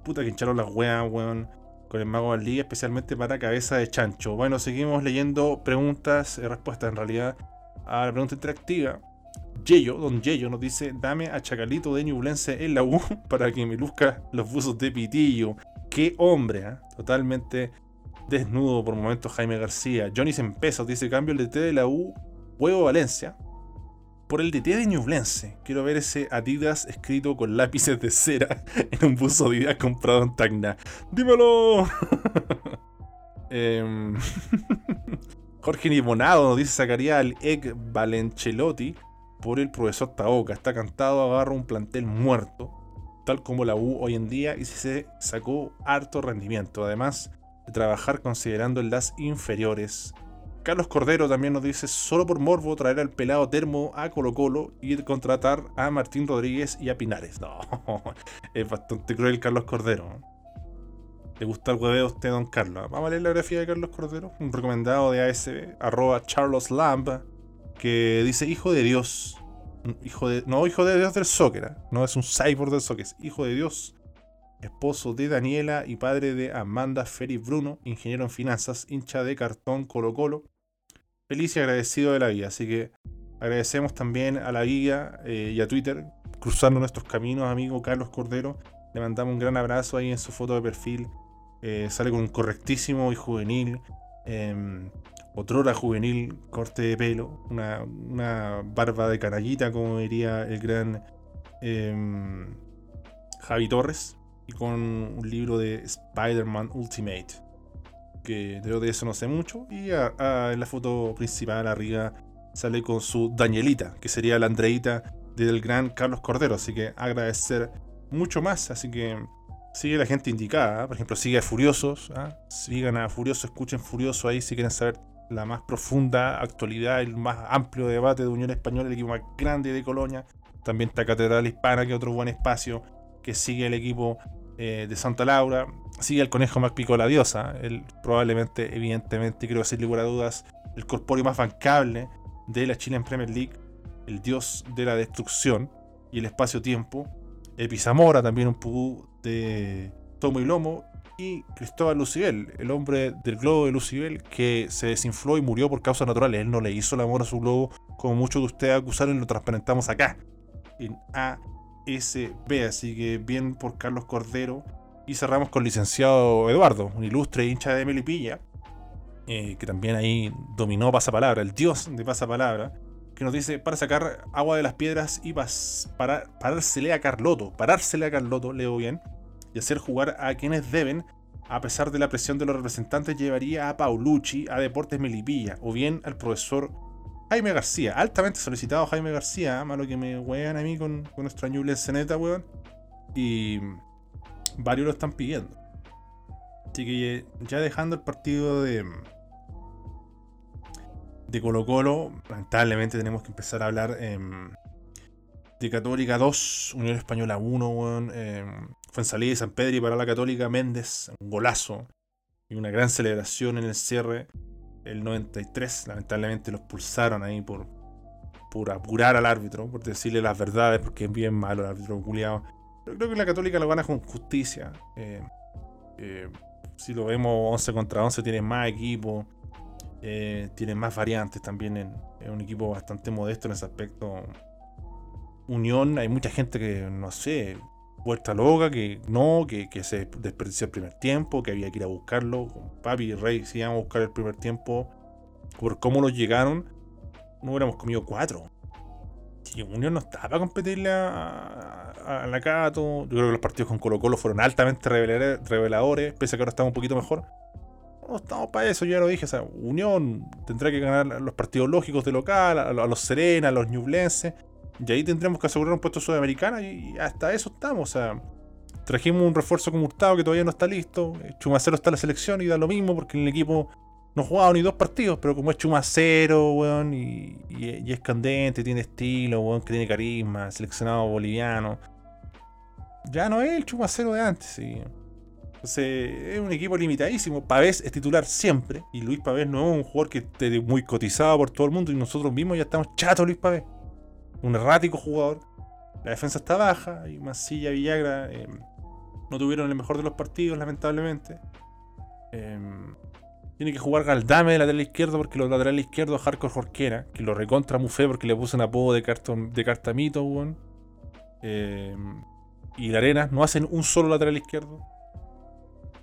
puta, que hincharon las weas, weón con el mago del día, especialmente para cabeza de chancho. Bueno, seguimos leyendo preguntas y respuestas en realidad a la pregunta interactiva. Yeyo, don Yeyo nos dice, dame a Chacalito de Ñublense en la U para que me luzca los buzos de pitillo. Qué hombre, ¿eh? totalmente desnudo por momentos Jaime García. Johnny Sempesos dice, cambio el DT de la U, Huevo Valencia, por el DT de Ñublense. Quiero ver ese Adidas escrito con lápices de cera en un buzo Adidas comprado en Tacna. ¡Dímelo! eh, Jorge Nibonado nos dice, sacaría al Egg Valencelotti por el profesor Taoka. Está cantado, agarra un plantel muerto, tal como la U hoy en día, y se sacó harto rendimiento. Además de trabajar considerando las inferiores. Carlos Cordero también nos dice, solo por morbo traer al pelado termo a Colo Colo y contratar a Martín Rodríguez y a Pinares. No, es bastante cruel Carlos Cordero. ¿Le gusta el hueveo a usted, don Carlos? Vamos a leer la grafía de Carlos Cordero, un recomendado de ASB, arroba Charles Lamb, que dice hijo de Dios. Hijo de, no, hijo de Dios del soccer. ¿eh? No es un cyborg del soccer, es hijo de Dios. Esposo de Daniela y padre de Amanda Ferry Bruno, ingeniero en finanzas, hincha de cartón Colo Colo. Feliz y agradecido de la vida. Así que agradecemos también a la guía eh, y a Twitter, cruzando nuestros caminos, amigo Carlos Cordero. Le mandamos un gran abrazo ahí en su foto de perfil. Eh, sale con correctísimo y juvenil. Em, otrora juvenil corte de pelo, una, barba de canallita, como diría el gran em, Javi Torres, y con un libro de Spider-Man Ultimate, que de eso no sé mucho, y en la foto principal arriba sale con su Danielita, que sería la Andreita del gran Carlos Cordero, así que agradecer mucho más, así que sigue la gente indicada, ¿ah? por ejemplo, sigue a Furiosos, ¿ah? sigan a Furioso, escuchen Furioso ahí si quieren saber la más profunda actualidad, el más amplio debate de Unión Española, el equipo más grande de Colonia. También está Catedral Hispana, que otro buen espacio que sigue el equipo eh, de Santa Laura. Sigue el conejo más pico la diosa. El, probablemente, evidentemente, creo sin lugar a dudas, el corpóreo más bancable de la Chile en Premier League. El dios de la destrucción y el espacio-tiempo. Epizamora, también un pudú de tomo y lomo y Cristóbal Lucibel, el hombre del globo de Lucibel que se desinfló y murió por causas naturales. Él no le hizo el amor a su globo como muchos de ustedes acusaron y lo transparentamos acá, en ASB. Así que bien por Carlos Cordero. Y cerramos con licenciado Eduardo, un ilustre hincha de Melipilla, eh, que también ahí dominó Pasapalabra, el dios de Pasapalabra, que nos dice para sacar agua de las piedras y para, parársele a Carloto, parársele a Carloto, leo bien y hacer jugar a quienes deben, a pesar de la presión de los representantes, llevaría a Paulucci a Deportes Melipilla o bien al profesor Jaime García, altamente solicitado Jaime García, ¿eh? malo que me wean a mí con, con nuestro Ñuble Ceneta, weón. Y varios lo están pidiendo. Así que ya dejando el partido de, de Colo Colo, lamentablemente tenemos que empezar a hablar em, de Católica 2, Unión Española 1, weón. em, fue en salida de San Pedro y para la Católica Méndez, un golazo y una gran celebración en el cierre. El 93, lamentablemente los pulsaron ahí por, por apurar al árbitro, por decirle las verdades, porque es bien malo el árbitro culiado. Pero creo que la Católica lo gana con justicia. Eh, eh, si lo vemos 11 contra 11, tiene más equipo, eh, tiene más variantes también. Es un equipo bastante modesto en ese aspecto. Unión, hay mucha gente que, no sé, vuelta loca, que no, que, que se desperdició el primer tiempo, que había que ir a buscarlo. Papi y Rey, si íbamos a buscar el primer tiempo, por cómo los llegaron, no hubiéramos comido cuatro. Si Unión no estaba para competirle a, a- la Cato. Yo creo que los partidos con Colo Colo fueron altamente reveladores, pese a que ahora estamos un poquito mejor. No estamos para eso, ya lo dije. O sea, Unión tendrá que ganar los partidos lógicos de local, a, a los Serena, a los Ñublenses. Y ahí tendremos que asegurar un puesto sudamericano y hasta eso estamos. O sea, trajimos un refuerzo como Hurtado que todavía no está listo. eh, Chumacero está en la selección y da lo mismo porque en el equipo no ha jugado ni dos partidos, pero como es Chumacero, weón, y, es candente, tiene estilo, weón, que tiene carisma, seleccionado boliviano. Ya no es el Chumacero de antes, sí. Entonces, es un equipo limitadísimo. Pavés es titular siempre. Y Luis Pavés no es un jugador que esté muy cotizado por todo el mundo. Y nosotros mismos ya estamos chatos Luis Pavés. Un errático jugador. La defensa está baja. Y Mancilla, Villagra eh, no tuvieron el mejor de los partidos, lamentablemente. Em, tiene que jugar Galdame de lateral izquierdo porque los laterales izquierdos Hardcore Jorquera, que lo recontra Mufé porque le puso un apodo de, de cartamito. Em, y la arena no hacen un solo lateral izquierdo.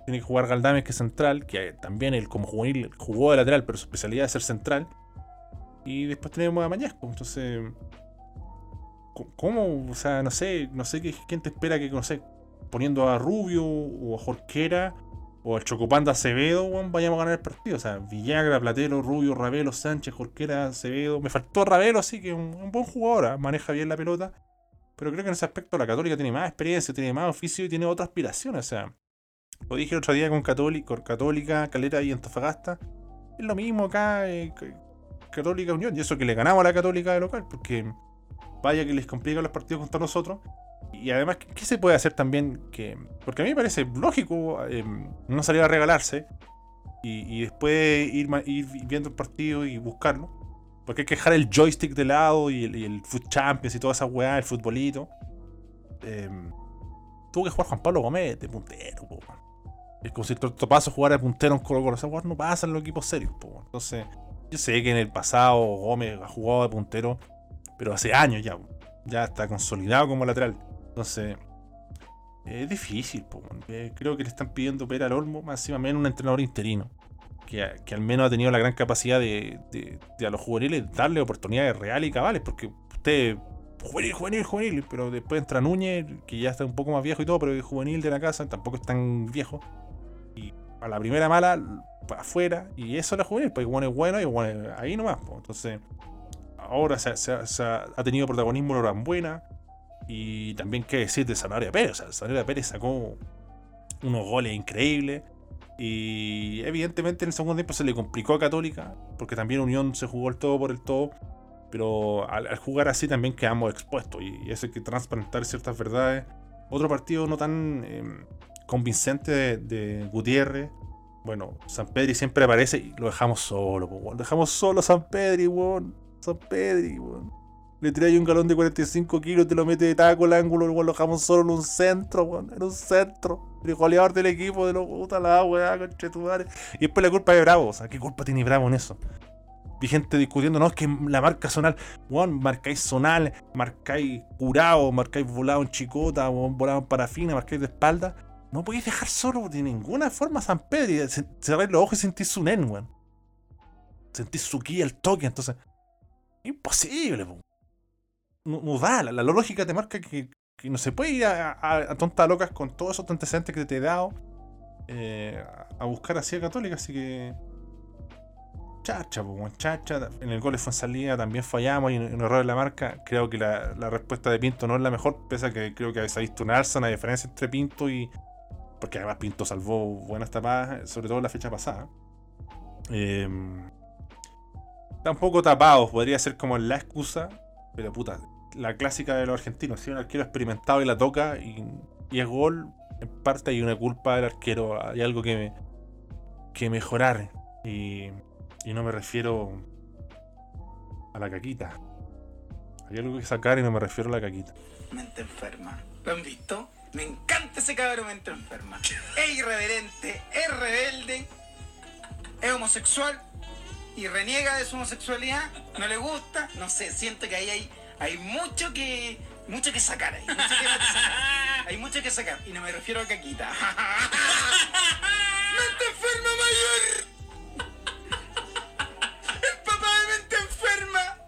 Tiene que jugar Galdames, que es central, que también él como juvenil jugó de lateral, pero su especialidad es ser central. Y después tenemos a Mañasco. Entonces, co- ¿cómo? O sea, no sé, no sé qué, quién te espera que, no sé, poniendo a Rubio o a Jorquera o al Chocopanda Acevedo, weón, vayamos a ganar el partido. O sea, Villagra, Platero, Rubio, Ravelo, Sánchez, Jorquera, Acevedo. Me faltó Ravelo, así que un, un buen jugador, ¿ah? maneja bien la pelota. Pero creo que en ese aspecto la Católica tiene más experiencia, tiene más oficio y tiene otra aspiración. O sea, lo dije el otro día con Católica, Católica Calera y Antofagasta. Es lo mismo acá, eh, Católica Unión. Y eso que le ganamos a la Católica de local, porque vaya que les complica los partidos contra nosotros. Y además, ¿qué, se puede hacer también? que Porque a mí me parece lógico eh, no salir a regalarse y, después ir, viendo el partido y buscarlo. Porque hay que dejar el joystick de lado y el, Champions y toda esa weá, el futbolito. Eh, tuvo que jugar Juan Pablo Gómez de puntero, po. Es como si Topazo jugara de puntero en Colo Colo. No pasan en los equipos serios. Entonces, yo sé que en el pasado Gómez ha jugado de puntero, pero hace años ya. Ya está consolidado como lateral. Entonces, es difícil, po. Eh, creo que le están pidiendo pera al Olmo, más encima menos un entrenador interino. Que, que al menos ha tenido la gran capacidad de, de- de a los juveniles darle oportunidades reales y cabales, porque usted, juvenil, juvenil, juvenil, pero después entra Núñez, que ya está un poco más viejo y todo, pero es juvenil de la casa, tampoco es tan viejo. Y a la primera mala, para afuera, y eso es la juvenil, porque bueno es bueno y bueno ahí nomás. po. Entonces, ahora se, ha tenido protagonismo Norambuena, y también qué decir de Zanahoria Pérez. O sea, Pérez sacó unos goles increíbles. Y evidentemente en el segundo tiempo se le complicó a Católica, porque también Unión se jugó el todo por el todo. Pero al, jugar así también quedamos expuestos y eso hay que transparentar ciertas verdades. Otro partido no tan eh, convincente de, de Gutiérrez. Bueno, San Pedri siempre aparece y lo dejamos solo. Dejamos solo a San Pedri, weón. San Pedri, weón. Le tiráis un galón de 45 kilos, te lo mete de taco al ángulo. Lo dejamos solo en un centro, weón. En un centro. El goleador del equipo de los puta la weá, conchetumare. Y después la culpa de Bravo. O sea, ¿qué culpa tiene Bravo en eso? Vi gente discutiendo, no, es que la marca zonal, weón, marcáis zonal, marcáis curado, marcáis volado en chicota, weón, volado en parafina, marcáis de espalda. No podéis dejar solo de ninguna forma a San Pedro y ce- cerráis los ojos y sentís su nen, weón. Sentís su ki al toque, entonces. Imposible, po. No, da, la, lógica te marca que, no se puede ir a, tontas locas con todos esos antecedentes que te he dado eh, a buscar así a Católica, así que chacha, po, chacha. En el gol de salida también fallamos y en un error de la marca. Creo que la, respuesta de Pinto no es la mejor, pese a que creo que ha visto un alza, una diferencia entre Pinto y. Porque además Pinto salvó buenas tapadas, sobre todo en la fecha pasada. Eh, Está un poco tapado, podría ser como la excusa, pero puta, la clásica de los argentinos. Si un arquero experimentado y la toca y, y es gol, en parte hay una culpa del arquero, hay algo que, que mejorar. Y, y no me refiero a la caquita. Hay algo que sacar y no me refiero a la caquita. Mente enferma. ¿Lo han visto? Me encanta ese cabrón mente enferma. Es irreverente, es rebelde, es homosexual y reniega de su homosexualidad. No le gusta, no sé, siento que ahí hay, hay mucho que mucho que sacar ahí. Mucho que sacar. Hay mucho que sacar. Y no me refiero a caquita. ¡Mente enferma mayor! ¡El papá de mente enferma!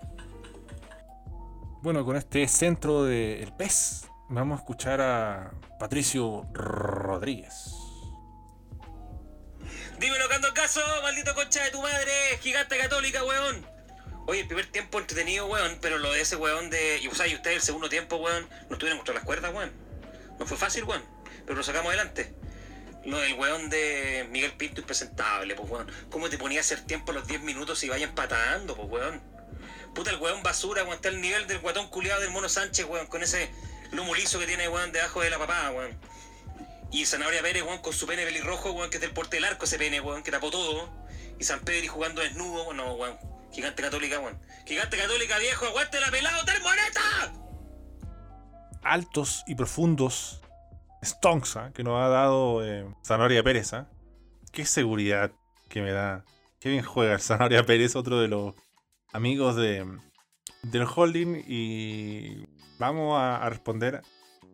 Bueno, con este centro del pez, vamos a escuchar a Patricio Rodríguez. Dímelo, Cando Caso, maldito concha de tu madre, gigante católica, weón. Oye, el primer tiempo entretenido, weón, pero lo de ese weón de. Y, o sea, y ustedes el segundo tiempo, weón, no estuvieron contra las cuerdas, weón. No fue fácil, weón, pero lo sacamos adelante. Lo del weón de Miguel Pinto impresentable, pues weón. ¿Cómo te ponía a hacer tiempo los 10 minutos y vaya empatando, pues weón? Puta, el weón basura, weón, está al nivel del guatón culiado del mono Sánchez, weón, con ese lomo liso que tiene, weón, debajo de la papada, weón. Y Zanahoria Pérez, weón, con su pene pelirrojo, weón, que es del porte del arco ese pene, weón, que tapó todo. Y San Pedri jugando desnudo, no, weón. Gigante católica, weón. Gigante católica, viejo, aguante la pelado, termoneta. Altos y profundos stonks ¿ah? que nos ha dado eh, Zanahoria Pérez. ¿ah? Qué seguridad que me da. Qué bien juega el Zanahoria Pérez, otro de los amigos de, del holding. Y vamos a responder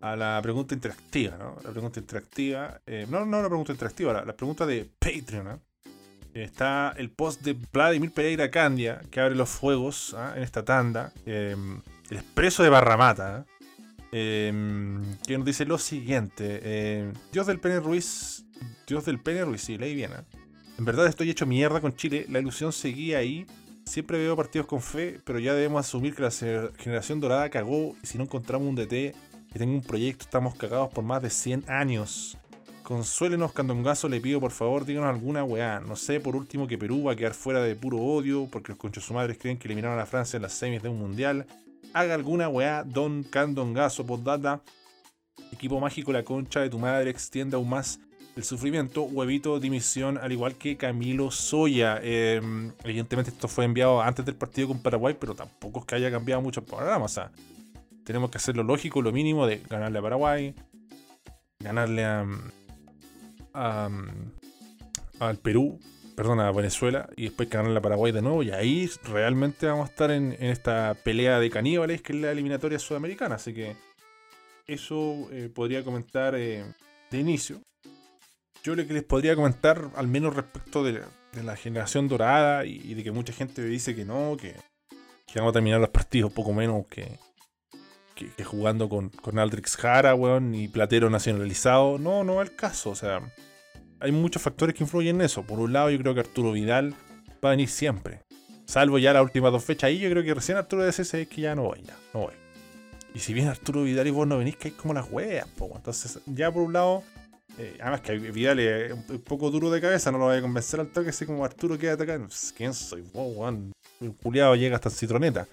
a la pregunta interactiva, ¿no? La pregunta interactiva. eh, no, no la pregunta interactiva, la, la pregunta de Patreon, ¿ah? Está el post de Vladimir Pereira Candia, que abre los fuegos ¿ah? en esta tanda. eh, el expreso de Barramata, ¿ah? eh, que nos dice lo siguiente. eh, Dios del Pene Ruiz. Dios del Pene Ruiz, sí, leí bien. En verdad estoy hecho mierda con Chile. La ilusión seguía ahí. Siempre veo partidos con fe, pero ya debemos asumir que la generación dorada cagó y si no encontramos un DT que tenga un proyecto estamos cagados por más de 100 años. Consuélenos, Candongazo, le pido por favor, díganos alguna weá. No sé, por último, que Perú va a quedar fuera de puro odio porque los conchos su madres creen que eliminaron a Francia en las semis de un mundial. Haga alguna weá, Don Candongazo, postdata. Equipo mágico, la concha de tu madre, extienda aún más el sufrimiento. Huevito, dimisión, al igual que Camilo Soya. Eh, evidentemente, esto fue enviado antes del partido con Paraguay, pero tampoco es que haya cambiado mucho el programa. O sea, tenemos que hacer lo lógico, lo mínimo de ganarle a Paraguay, ganarle a, a- al Perú, perdón, a Venezuela, y después ganarle a Paraguay de nuevo. Y ahí realmente vamos a estar en, en esta pelea de caníbales que es la eliminatoria sudamericana. Así que eso eh, podría comentar eh, de inicio. Yo lo que les podría comentar, al menos respecto de, de la generación dorada y, y de que mucha gente dice que no, que, que vamos a terminar los partidos poco menos que, que, jugando con, con Aldrix Jara, weón, y Platero nacionalizado. No, no es el caso. O sea, hay muchos factores que influyen en eso. Por un lado, yo creo que Arturo Vidal va a venir siempre. Salvo ya las últimas dos fechas. Ahí yo creo que recién Arturo de es que ya no voy, ya, no voy. Y si viene Arturo Vidal y vos no venís, que hay como las weas, po. Entonces, ya por un lado, eh, además que Vidal es un poco duro de cabeza, no lo voy a convencer al toque, así como Arturo queda acá. ¿Quién soy vos, weón? El culiado llega hasta Citroneta.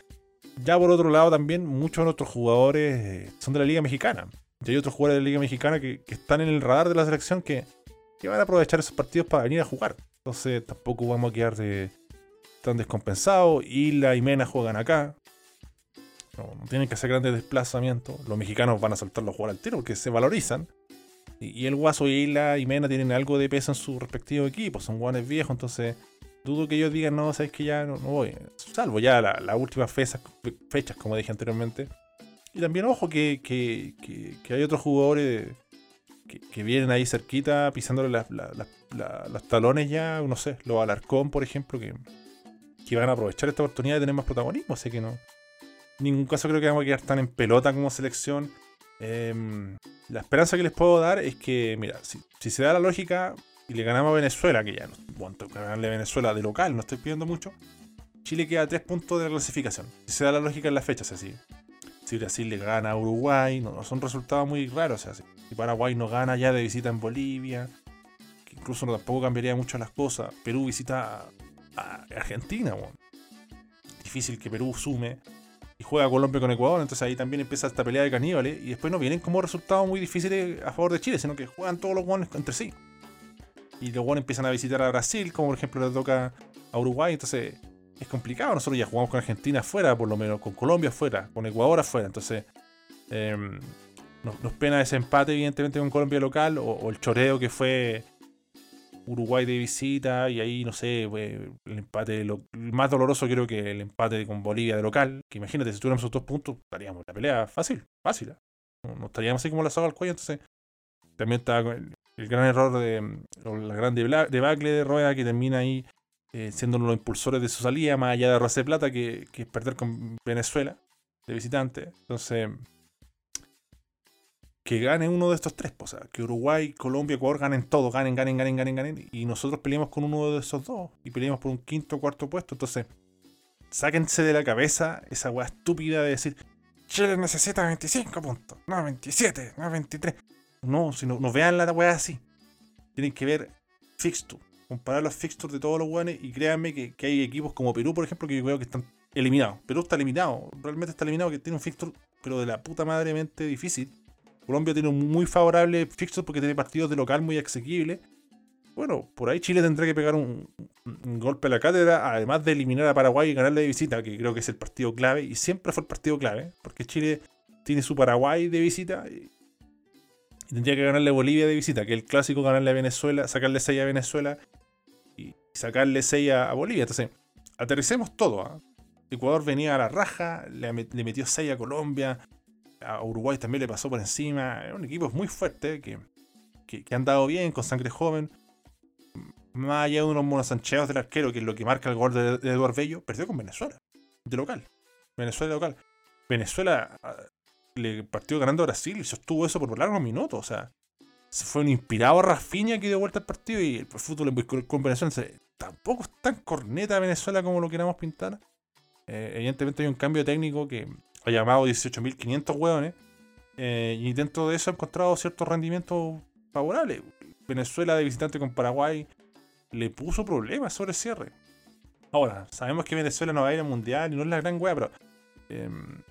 Ya por otro lado, también muchos de nuestros jugadores eh, son de la Liga Mexicana. Y hay otros jugadores de la Liga Mexicana que, están en el radar de la selección que, van a aprovechar esos partidos para venir a jugar. Entonces tampoco vamos a quedar de, tan descompensados. Isla y Mena juegan acá. No, tienen que hacer grandes desplazamientos. Los mexicanos van a saltarlo a jugar al tiro porque se valorizan. Y, y el Guaso, Isla y Mena tienen algo de peso en su respectivo equipo. Son guanes viejos, entonces dudo que ellos digan, no, sabes que ya no, no voy. Salvo ya la- las últimas fechas, fechas, como dije anteriormente. Y también, ojo, que, que- que- hay otros jugadores que, que vienen ahí cerquita, pisándole las- las- las- la- talones ya, no sé, los Alarcón, por ejemplo, que, que van a aprovechar esta oportunidad de tener más protagonismo. Así que no. En ningún caso creo que vamos a quedar tan en pelota como selección. Em, la esperanza que les puedo dar es que, mira, si, si se da la lógica le ganamos a Venezuela, que ya no bueno, que ganarle a Venezuela de local, no estoy pidiendo mucho. Chile queda a tres puntos de la clasificación. Si se da la lógica en las fechas, así. Si Brasil le gana a Uruguay, no, no son resultados muy raros. O sea, si Paraguay no gana ya de visita en Bolivia, que incluso no, tampoco cambiaría mucho las cosas. Perú visita a, Argentina, weón. difícil que Perú sume. Y juega Colombia con Ecuador, entonces ahí también empieza esta pelea de caníbales. Y después no vienen como resultados muy difíciles a favor de Chile, sino que juegan todos los guanes entre sí. Y guanes empiezan a visitar a Brasil, como por ejemplo le toca a Uruguay, entonces es complicado. Nosotros ya jugamos con Argentina afuera, por lo menos, con Colombia afuera, con Ecuador afuera, entonces em, nos, pena ese empate, evidentemente, con Colombia local, o, el choreo que fue Uruguay de visita, y ahí, no sé, el empate, más doloroso creo que el empate con Bolivia de local, que imagínate, si tuviéramos esos dos puntos, estaríamos en la pelea fácil, fácil. ¿eh? No, estaríamos así como la soga al cuello, entonces también con el, gran error de, la gran debacle de Rueda que termina ahí eh, siendo uno de los impulsores de su salida, más allá de de Plata, que, que es perder con Venezuela de visitante. Entonces, que gane uno de estos tres, pues, o sea, que Uruguay, Colombia, Ecuador ganen todo, ganen, ganen, ganen, ganen, ganen, y nosotros peleemos con uno de esos dos, y peleemos por un quinto o cuarto puesto. Entonces, sáquense de la cabeza esa weá estúpida de decir, Chile necesita 25 puntos, no 27, no 23. No, si no, vean la weá así. Tienen que ver fixture, comparar los fixtures de todos los weones y créanme que, que hay equipos como Perú, por ejemplo, que yo veo que están eliminados. Perú está eliminado, realmente está eliminado, que tiene un fixture, pero de la puta madremente difícil. Colombia tiene un muy favorable fixture porque tiene partidos de local muy asequibles. Bueno, por ahí Chile tendrá que pegar un, un- golpe a la cátedra, además de eliminar a Paraguay y ganarle de visita, que creo que es el partido clave, y siempre fue el partido clave, porque Chile tiene su Paraguay de visita tendría que ganarle Bolivia de visita, que el clásico ganarle a Venezuela, sacarle 6 a Venezuela y sacarle 6 a, Bolivia. Entonces, aterricemos todo. ¿ah? Ecuador venía a la raja, le metió 6 a Colombia, a Uruguay también le pasó por encima. Es un equipo muy fuerte que, que, que han dado bien, con sangre joven. Más allá de unos monosancheos del arquero, que es lo que marca el gol de, de Eduardo Bello, perdió con Venezuela, de local. Venezuela de local. Venezuela ah, le partió ganando a Brasil y sostuvo eso por largos minutos. O sea, se fue un inspirado Rafinha que dio vuelta al partido y el fútbol en- Venezuela se- tampoco es tan corneta Venezuela como lo queramos pintar. Eh, evidentemente hay un cambio técnico que ha llamado 18.500 hueones eh, y dentro de eso ha encontrado ciertos rendimientos favorables. Venezuela de visitante con Paraguay le puso problemas sobre el cierre. Ahora, sabemos que Venezuela no va a ir al mundial y no es la gran hueá, pero em,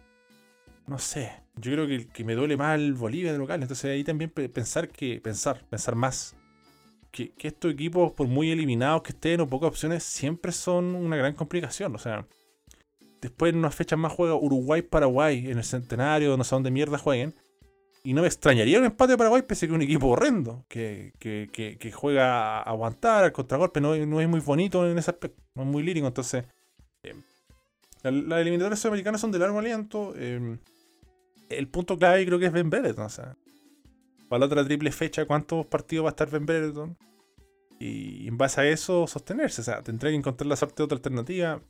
no sé. Yo creo que, que me duele más el Bolivia de local. Entonces ahí también pe- pensar que, pensar, pensar más. Que, que estos equipos, por muy eliminados que estén o pocas opciones, siempre son una gran complicación. O sea, después en unas fechas más juega Uruguay-Paraguay en el centenario, no sé dónde mierda jueguen. Y no me extrañaría un empate de Paraguay, pese a que es un equipo horrendo, que, que, que, que juega a aguantar al contragolpe, no, no es muy bonito en ese aspecto, no es muy lírico. Entonces, eh, la- las eliminatorias sudamericanas son de largo aliento. eh, el punto clave creo que es Ben Brereton. O sea, para la otra triple fecha, ¿cuántos partidos va a estar Ben Brereton? Y en base a eso, sostenerse. O sea, tendré que encontrar la suerte de otra alternativa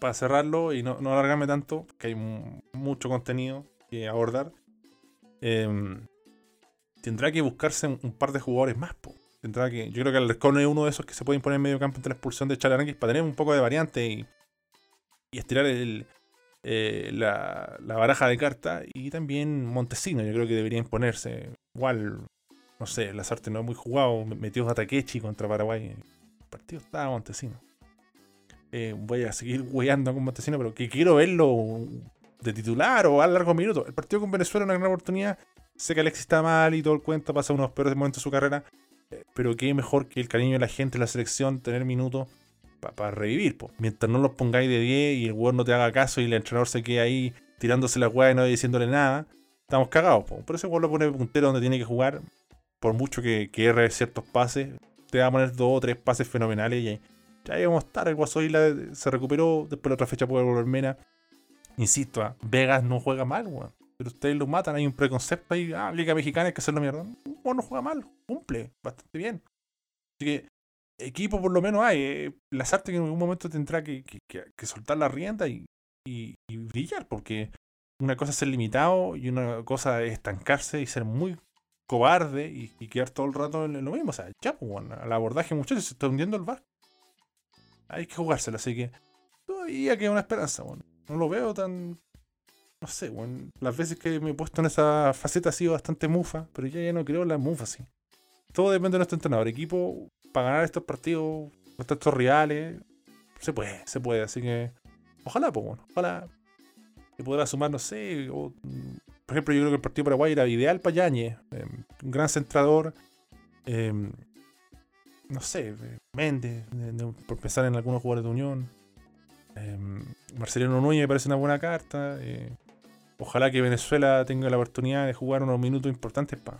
para cerrarlo y no, no alargarme tanto, que hay mu- mucho contenido que abordar. Em, tendrá que buscarse un, un par de jugadores más. po. Tendrá que, yo creo que Alarcón es uno de esos que se puede imponer en medio campo entre la expulsión de Chalaranguis para tener un poco de variante y, y estirar el, eh, la, la baraja de cartas. Y también Montesino, yo creo que debería imponerse. Igual, no sé, Lazarte no es muy jugado. Metió a Takechi contra Paraguay. El partido estaba Montesino. Eh, voy a seguir weyando con Montesino, pero que quiero verlo de titular o a largos minutos. El partido con Venezuela es una gran oportunidad. Sé que Alexis está mal y todo el cuento, pasa unos peores momentos de su carrera. eh, Pero qué mejor que el cariño de la gente, la selección, tener minutos para revivir. po. Mientras no los pongáis de 10 y el weón no te haga caso y el entrenador se quede ahí tirándose la weá y no diciéndole nada, estamos cagados. po. Por eso el weón lo pone puntero donde tiene que jugar. Por mucho que, que erre ciertos pases, te va a poner dos o tres pases fenomenales y ya ahí vamos a estar. El Guaso Isla se recuperó, después la otra fecha puede volver Mena. Insisto, ah, Vegas no juega mal, weón. Pero ustedes lo matan, hay un preconcepto ahí, ah, Liga Mexicana hay que hacerlo mierda. No, no juega mal, cumple bastante bien. Así que equipo por lo menos hay. Eh, Lazarte que en algún momento tendrá que, que- que- soltar la rienda y, y- brillar, porque una cosa es ser limitado y una cosa es estancarse y ser muy cobarde y, quedar todo el rato en lo mismo. O sea, ya, pues, bueno, al abordaje, muchachos, se está hundiendo el bar. Hay que jugárselo, así que todavía queda una esperanza, bueno. No lo veo tan. No sé, bueno. Las veces que me he puesto en esa faceta ha sido bastante mufa, pero ya, ya no creo en la mufa, sí. Todo depende de nuestro entrenador. Equipo, para ganar estos partidos, contra estos rivales, se puede, se puede. Así que ojalá, pues bueno, ojalá que podrá sumar, no sé, por ejemplo, yo creo que el partido Paraguay era ideal para Yañez, eh, un gran centrador, eh, no sé, Méndez, de- de- por pensar en algunos jugadores de Unión, eh, Marcelino Núñez me parece una buena carta, eh, ojalá que Venezuela tenga la oportunidad de jugar unos minutos importantes para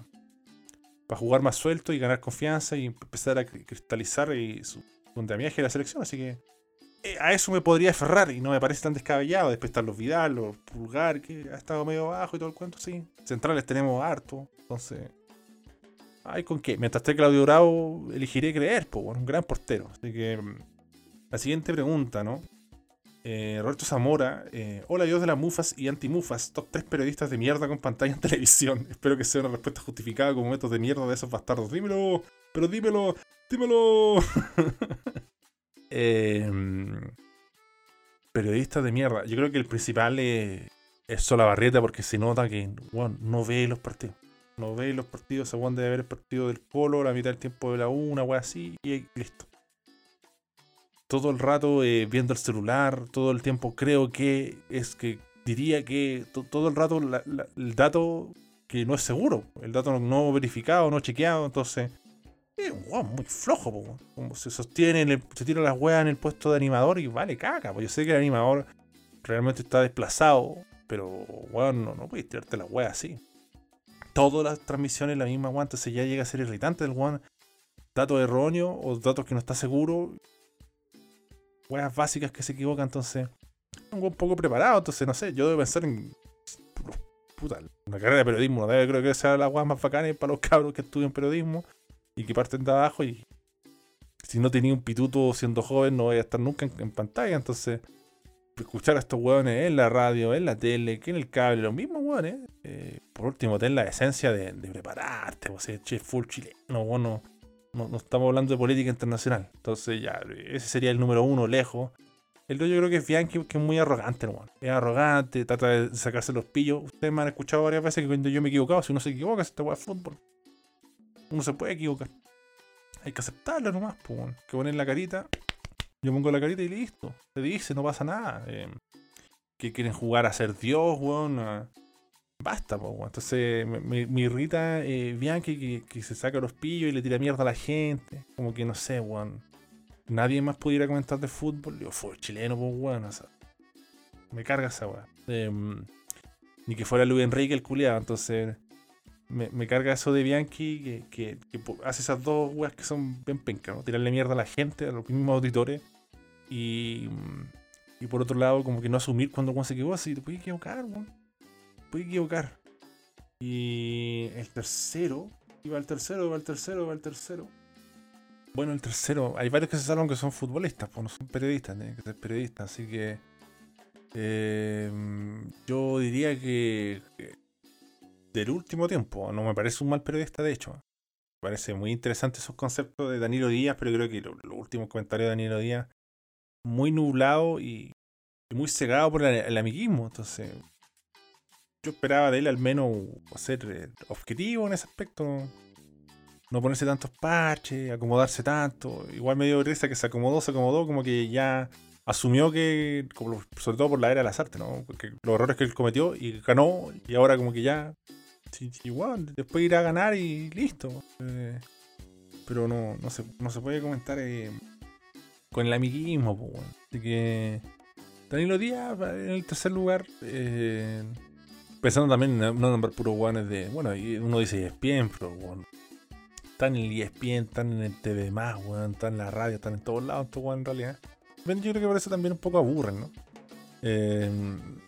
jugar más suelto y ganar confianza y empezar a cri- cristalizar y su andamiaje de la selección, así que eh, a eso me podría aferrar y no me parece tan descabellado. Después están los Vidal, los Pulgar, que ha estado medio bajo y todo el cuento, sí. Centrales tenemos harto, entonces. Ay, ¿con qué? Mientras esté Claudio Bravo, elegiré creer, pues, un gran portero. Así que. mm, La siguiente pregunta, ¿no? Eh, Roberto Zamora, eh, hola Dios de las mufas y anti-mufas, top 3 periodistas de mierda con pantalla en televisión. Espero que sea una respuesta justificada con momentos de mierda de esos bastardos. Dímelo, pero dímelo, dímelo. Em, periodistas de mierda. Yo creo que el principal es, es Solabarrieta porque se nota que no ve los partidos. No ve los partidos, según debe ver el partido del Colo, la mitad del tiempo de la una wea así, y listo. Todo el rato eh, viendo el celular, todo el tiempo creo que es que diría que to- todo el rato la- la- el dato que no es seguro, el dato no, verificado, no chequeado, entonces es un weón muy flojo, como se sostiene, se tira las weas en el puesto de animador y vale caca, pues yo sé que el animador realmente está desplazado, pero weón, no, puedes tirarte las weas así. Todas las transmisiones la misma weón, entonces ya llega a ser irritante el weón. Datos erróneos o datos que no está seguro. Weas básicas que se equivocan, entonces. Un poco preparado, entonces no sé, yo debo pensar en. Puta, una carrera de periodismo, creo que sea la weas más bacanas para los cabros que estudian periodismo y que parten de abajo y si no tenía un pituto siendo joven no voy a estar nunca en, pantalla, entonces escuchar a estos hueones en la radio, en la tele, que en el cable, los mismos hueones, eh, por último ten la esencia de, prepararte, o sea, che, full chileno, bueno, no, estamos hablando de política internacional, entonces ya, ese sería el número uno, lejos. El dos yo creo que es Bianchi, que es muy arrogante, hermano. Es arrogante, trata de sacarse los pillos. Ustedes me han escuchado varias veces que cuando yo me he equivocado, si uno se equivoca, esta hueá es fútbol. Uno se puede equivocar. Hay que aceptarlo nomás, pues. weón. Que poner la carita. Yo pongo la carita y listo. Se dice, no pasa nada. Eh, que quieren jugar a ser Dios, weón. Basta, weón. Entonces me, me- irrita eh, Bianchi que, se saca los pillos y le tira mierda a la gente. Como que no sé, weón. Nadie más pudiera comentar de fútbol. Digo, fue chileno, pues, weón. o sea, me carga esa weá. Em, ni que fuera Luis Enrique el culiado. Entonces me, me carga eso de Bianchi que, que- que po- hace esas dos weas que son bien pencas, ¿no? Tirarle mierda a la gente, a los mismos auditores. Y, por otro lado, como que no asumir cuando uno se equivoca, si te puedes equivocar, weón. Te puedes equivocar. Y el tercero, iba el tercero, va el tercero, va el tercero. Bueno, el tercero, hay varios que se salvan que son futbolistas, pues no son periodistas, tienen que ser periodistas, así que eh, yo diría que, del último tiempo, no me parece un mal periodista, de hecho. Me parece muy interesante esos conceptos de Danilo Díaz, pero creo que lo- los últimos comentarios de Danilo Díaz, muy nublado y, y muy cegado por el, el amiguismo. Entonces, esperaba de él al menos ser eh, objetivo en ese aspecto. No, ponerse tantos parches, acomodarse tanto. Igual me dio risa que se acomodó, se acomodó, como que ya asumió que, sobre todo por la era de las artes, ¿no? Los errores que él cometió y ganó, y ahora como que ya, igual, después irá a ganar y listo. Eh, pero no, no, se, no se puede comentar eh, con el amiguismo. Así que Danilo Díaz en el tercer lugar, pensando también en no nombrar puros guanes de, bueno, uno dice ESPN, pero bueno, están en el ESPN, están en el TV+, weón, están en la radio, están en todos lados, estos en realidad. Yo creo que por eso también un poco aburren, ¿no? Eh,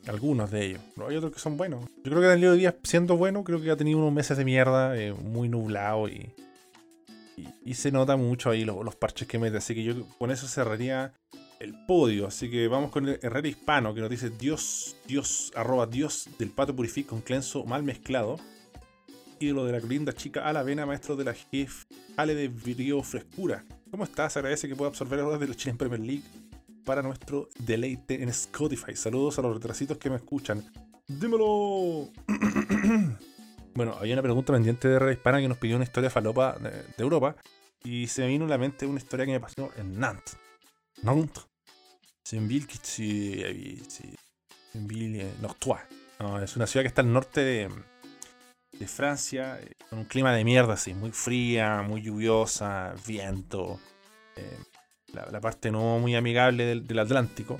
algunos de ellos. Pero hay otros que son buenos. Yo creo que Danilo Díaz, siendo bueno, creo que ha tenido unos meses de mierda, eh, muy nublado y, y, y se nota mucho ahí los, los parches que mete. Así que yo con eso cerraría el podio. Así que vamos con el Herrera Hispano, que nos dice Dios, Dios, arroba Dios del Pato Purific con Clenso mal mezclado. Ídolo de la linda chica a la vena, maestro de la GIF, Ale de Virio Frescura. ¿Cómo estás? Agradece que pueda absorber horas de la Chile Premier League para nuestro deleite en Spotify. Saludos a los retrasitos que me escuchan. ¡Dímelo! bueno, había una pregunta pendiente de Red Hispana que nos pidió una historia falopa de, de Europa. Y se me vino a la mente una historia que me pasó en Nantes. Nantes. C'est ville qui tu habites. C'est une ville eh, nortois. No, es una ciudad que está al norte de, Francia, eh, con un clima de mierda así, muy fría, muy lluviosa, viento. eh, la, parte no muy amigable del, Atlántico,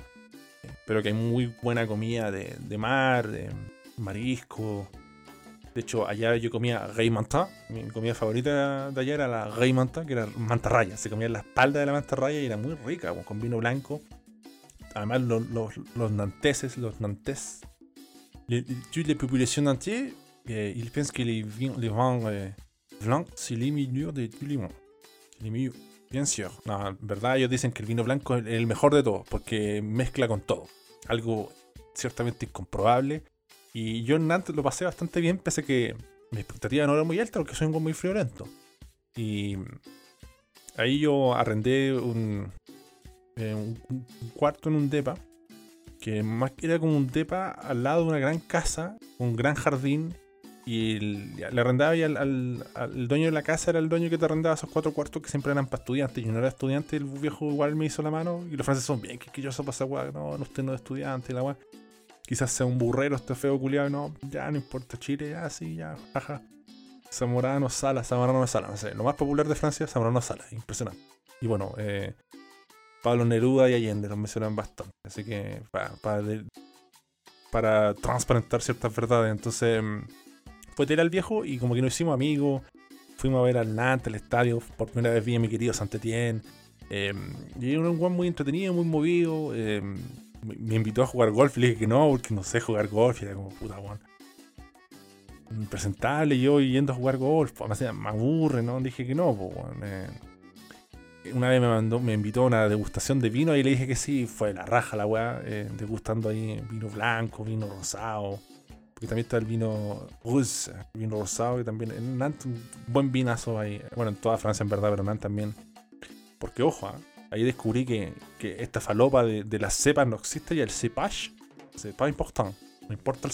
eh, pero que hay muy buena comida de, de mar, de marisco. De hecho, allá yo comía rey manta. Mi comida favorita de allá era la rey manta, que era mantarraya. Se comía en la espalda de la mantarraya y era muy rica, con vino blanco. Además, los, los, los nanteses, los nantes, les, toutes les populations nantais, eh, ils pensent que les, vins, les vins eh, blancs, c'est les meilleurs de tous les mondes. C'est les meilleurs. Bien sûr. No, en verdad ellos dicen que el vino blanco es el mejor de todos, porque mezcla con todo. Algo ciertamente incomprobable. Y yo en Nantes lo pasé bastante bien, pese a que mi expectativa no era muy alta, porque soy un muy friolento. Y ahí yo arrendé un, eh, un, cuarto en un depa, que más que era como un depa al lado de una gran casa, un gran jardín, y le arrendaba y al, al- al dueño de la casa era el dueño que te arrendaba esos cuatro cuartos que siempre eran para estudiantes. Yo no era estudiante, el viejo igual me hizo la mano, y los franceses son bien quisquillosos para esa weá, no, no, usted no es estudiante, la weá. Quizás sea un burrero, este feo culiado, no, ya no importa, Chile, ya sí, ya, jaja. Zamorano Sala, Zamorano Sala, no sé, lo más popular de Francia, Zamorano Sala, impresionante. Y bueno, eh, Pablo Neruda y Allende los mencionan bastante, así que pa- pa de- para transparentar ciertas verdades, entonces mm, fue tela al viejo y como que nos hicimos amigos, fuimos a ver al Nantes, al estadio, por primera vez vi a mi querido Santetien, eh, y era un guan muy entretenido, muy movido, eh, me invitó a jugar golf le dije que no, porque no sé jugar golf. Y era como, puta, weón. Impresentable yo yendo a jugar golf. Me, aburre, ¿no? Dije que no, pues. Una vez me mandó, me invitó a una degustación de vino y le dije que sí. Fue la raja la weá, eh, degustando ahí vino blanco, vino rosado. Porque también está el vino russe, vino rosado, que también en Nantes un buen vinazo ahí. Bueno, en toda Francia en verdad, pero Nantes también. Porque ojo, ah, ahí descubrí que, que esta falopa de, de las cepas no existe y el cepage, c'est pas important. No importa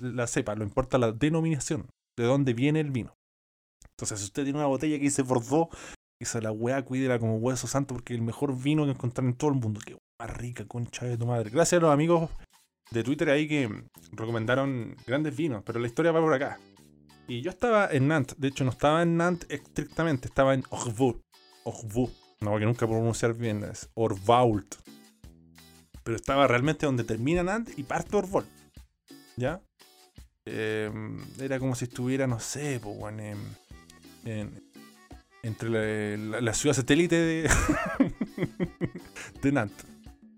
la cepa, no importa la denominación, de dónde viene el vino. Entonces, si usted tiene una botella que dice Bordeaux, esa la weá cuídela como hueso santo porque el mejor vino que encontrar en todo el mundo. Qué más rica, concha de tu madre. Gracias a los amigos de Twitter ahí que recomendaron grandes vinos, pero la historia va por acá. Y yo estaba en Nantes, de hecho no estaba en Nantes estrictamente, estaba en Orvaux. Orvaux. No, porque nunca puedo pronunciar bien, es Orvault. Pero estaba realmente donde termina Nantes y parte Orvault. ¿Ya? Eh, era como si estuviera, no sé, pues, en, en- entre la, ciudad satélite de, de Nantes.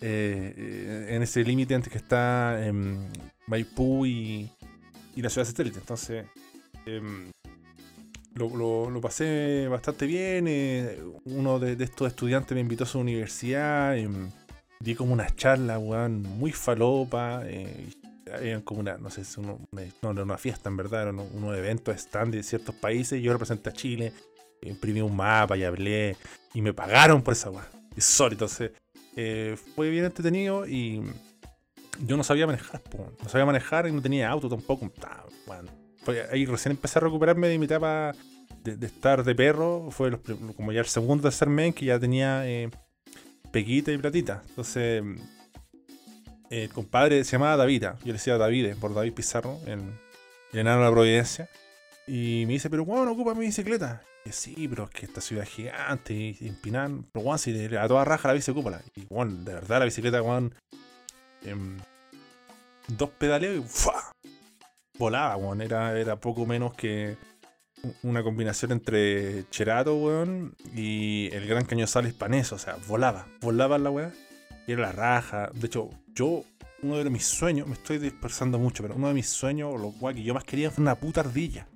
Eh, eh, en ese límite entre que está Maipú y, y la ciudad satélite. Entonces, em, lo, lo- lo pasé bastante bien. eh, uno de, estos estudiantes me invitó a su universidad. em, di como una charla, weón, muy falopa. eh, eran como una, no sé, uno- una, no, era una fiesta en verdad, eran unos, unos eventos stand de ciertos países. Yo representé a Chile, imprimí un mapa y hablé. Y me pagaron por esa weón. Insólito. Entonces, eh, fue bien entretenido y yo no sabía manejar, no sabía manejar y no tenía auto tampoco. Bueno, ahí recién empecé a recuperarme de mi etapa de, estar de perro. Fue los como ya el segundo tercer mes que ya tenía eh, peguita y platita. Entonces, el compadre se llamaba Davida. Yo le decía Davide por David Pizarro, el, el de la Providencia. Y me dice, pero bueno, ocupa mi bicicleta. Y yo, sí, pero es que esta ciudad es gigante y, empinar. Pero bueno, si a toda raja la bici. Y bueno, de verdad la bicicleta, weón. em, dos pedaleos y ¡fua! volaba, weón. Era, era poco menos que una combinación entre Cherato, weón, y el Gran Cañozal hispanés. O sea, volaba, volaba la weá. Y era la raja. De hecho, yo, uno de mis sueños, me estoy dispersando mucho, pero uno de mis sueños, lo cual que yo más quería fue una puta ardilla.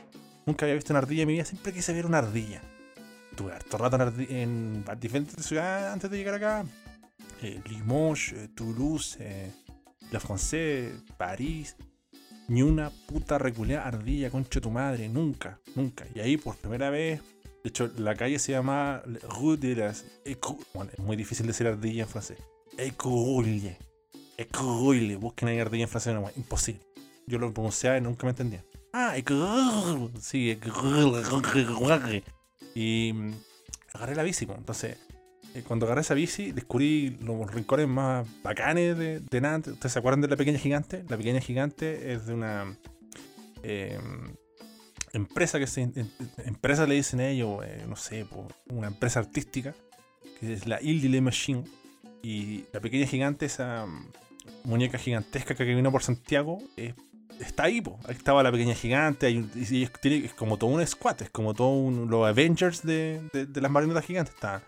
Nunca había visto una ardilla en mi vida, siempre quise ver una ardilla. Tuve harto rato en, diferentes ciudades antes de llegar acá. Eh, Limoges, eh, Toulouse, eh, La Française, París. Ni una puta reculeada ardilla, concha de tu madre, nunca, nunca. Y ahí por primera vez, de hecho, la calle se llama Rue de las Bueno, es muy difícil decir ardilla en francés. Écouille. Écouille. Busquen ahí ardilla en francés, no, imposible. Yo lo pronunciaba y nunca me entendía. Ah. Sí. Y mm, agarré la bici, po. entonces eh, cuando agarré esa bici, descubrí los rincones más bacanes de, de Nantes. ¿Ustedes se acuerdan de La Pequeña Gigante? La Pequeña Gigante es de una eh, empresa que se. em- Empresa le dicen ellos, eh, no sé, una empresa artística, que es la Il de Machine. Y La Pequeña Gigante, esa mm, muñeca gigantesca que vino por Santiago, eh, está ahí, po. Ahí estaba La Pequeña Gigante. hay y es, como todo un squad, es como todo un, los Avengers de, de- las marionetas gigantes. Está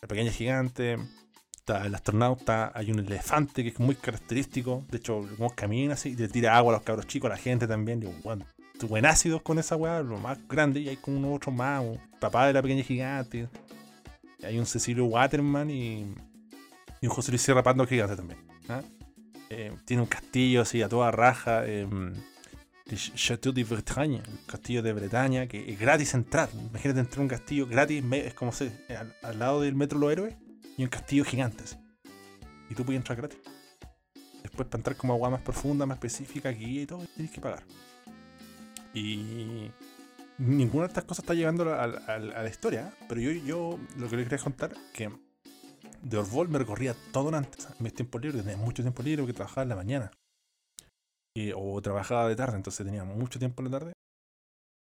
la pequeña gigante, está el astronauta, hay un elefante que es muy característico. De hecho, como camina así le tira agua a los cabros chicos, a la gente también. Digo, bueno, buen ácidos con esa weá, lo más grande. Y hay como unos otros más, papá de la pequeña gigante. Hay un Cecilio Waterman y, y un José Luis Sierra Pando gigante también. ¿ah? Eh, tiene un castillo así a toda raja. eh, Chateau de Bretagne, el castillo de Bretaña, que es gratis entrar. Imagínate entrar a un castillo gratis, es como se, al, al lado del Metro Los Héroes, y un castillo gigante. así. Y tú puedes entrar gratis. Después, para entrar como agua más profunda, más específica, guía y todo, tienes que pagar. Y ninguna de estas cosas está llegando a, a- a la historia, ¿eh? pero yo, yo lo que les quería contar que de Orbol me recorría todo antes, mis tiempos libres, tenía mucho tiempo libre porque trabajaba en la mañana. Y- o trabajaba de tarde, entonces tenía mucho tiempo en la tarde.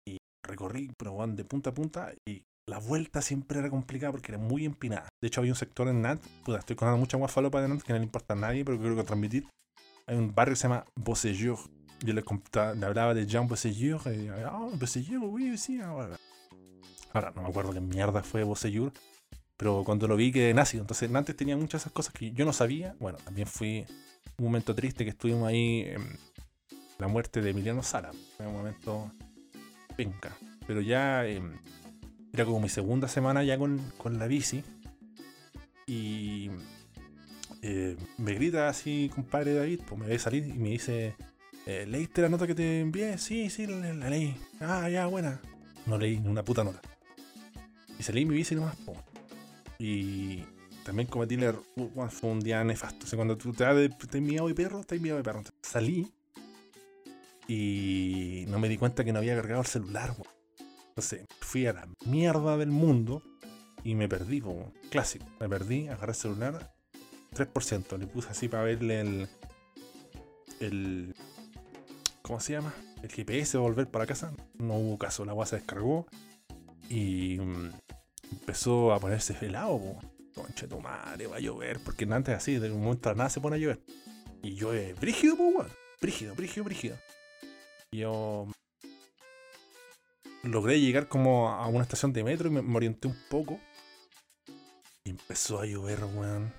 Y recorrí, pero weón, de punta a punta. Y la vuelta siempre era complicada porque era muy empinada. De hecho, había un sector en Nantes, puta, estoy contando mucha agua falopa de que no le importa a nadie, pero creo que transmitir. Hay un barrio que se llama Bossellur. Yo le, le hablaba de Jean Bossellur. Y, ah, Bossellur, oui, sí, ahora. Ahora, no me acuerdo qué mierda fue Bossellur. Pero cuando lo vi quedé nacido. Entonces, Nantes tenía muchas esas cosas que yo no sabía. Bueno, también fui un momento triste que estuvimos ahí. em, la muerte de Emiliano Sala. Fue un momento penca. Pero ya em, era como mi segunda semana ya con, con la bici. Y eh, me grita así, compadre David, pues me ve salir y me dice, eh, ¿leíste la nota que te envié? Sí, sí, la, la leí. Ah, ya, buena. No leí ni una puta nota. Y salí mi bici nomás, po. Y también cometí el error. Fue un día nefasto. Cuando tú te das de, miedo de perro, estás miedo de perro. Salí y no me di cuenta que no había cargado el celular, weón. Entonces fui a la mierda del mundo y me perdí, como clásico. Me perdí, agarré el celular, 3%. Le puse así para verle el. el ¿Cómo se llama? El GPS, volver para casa. No hubo caso, la agua se descargó y mm, empezó a ponerse helado, po. Concha de tu madre, va a llover. Porque antes así, de un momento a nada se pone a llover. Y llueve brígido, pues, weón. Brígido, brígido, brígido. Y yo logré llegar como a una estación de metro y me, me orienté un poco. Y empezó a llover, weón.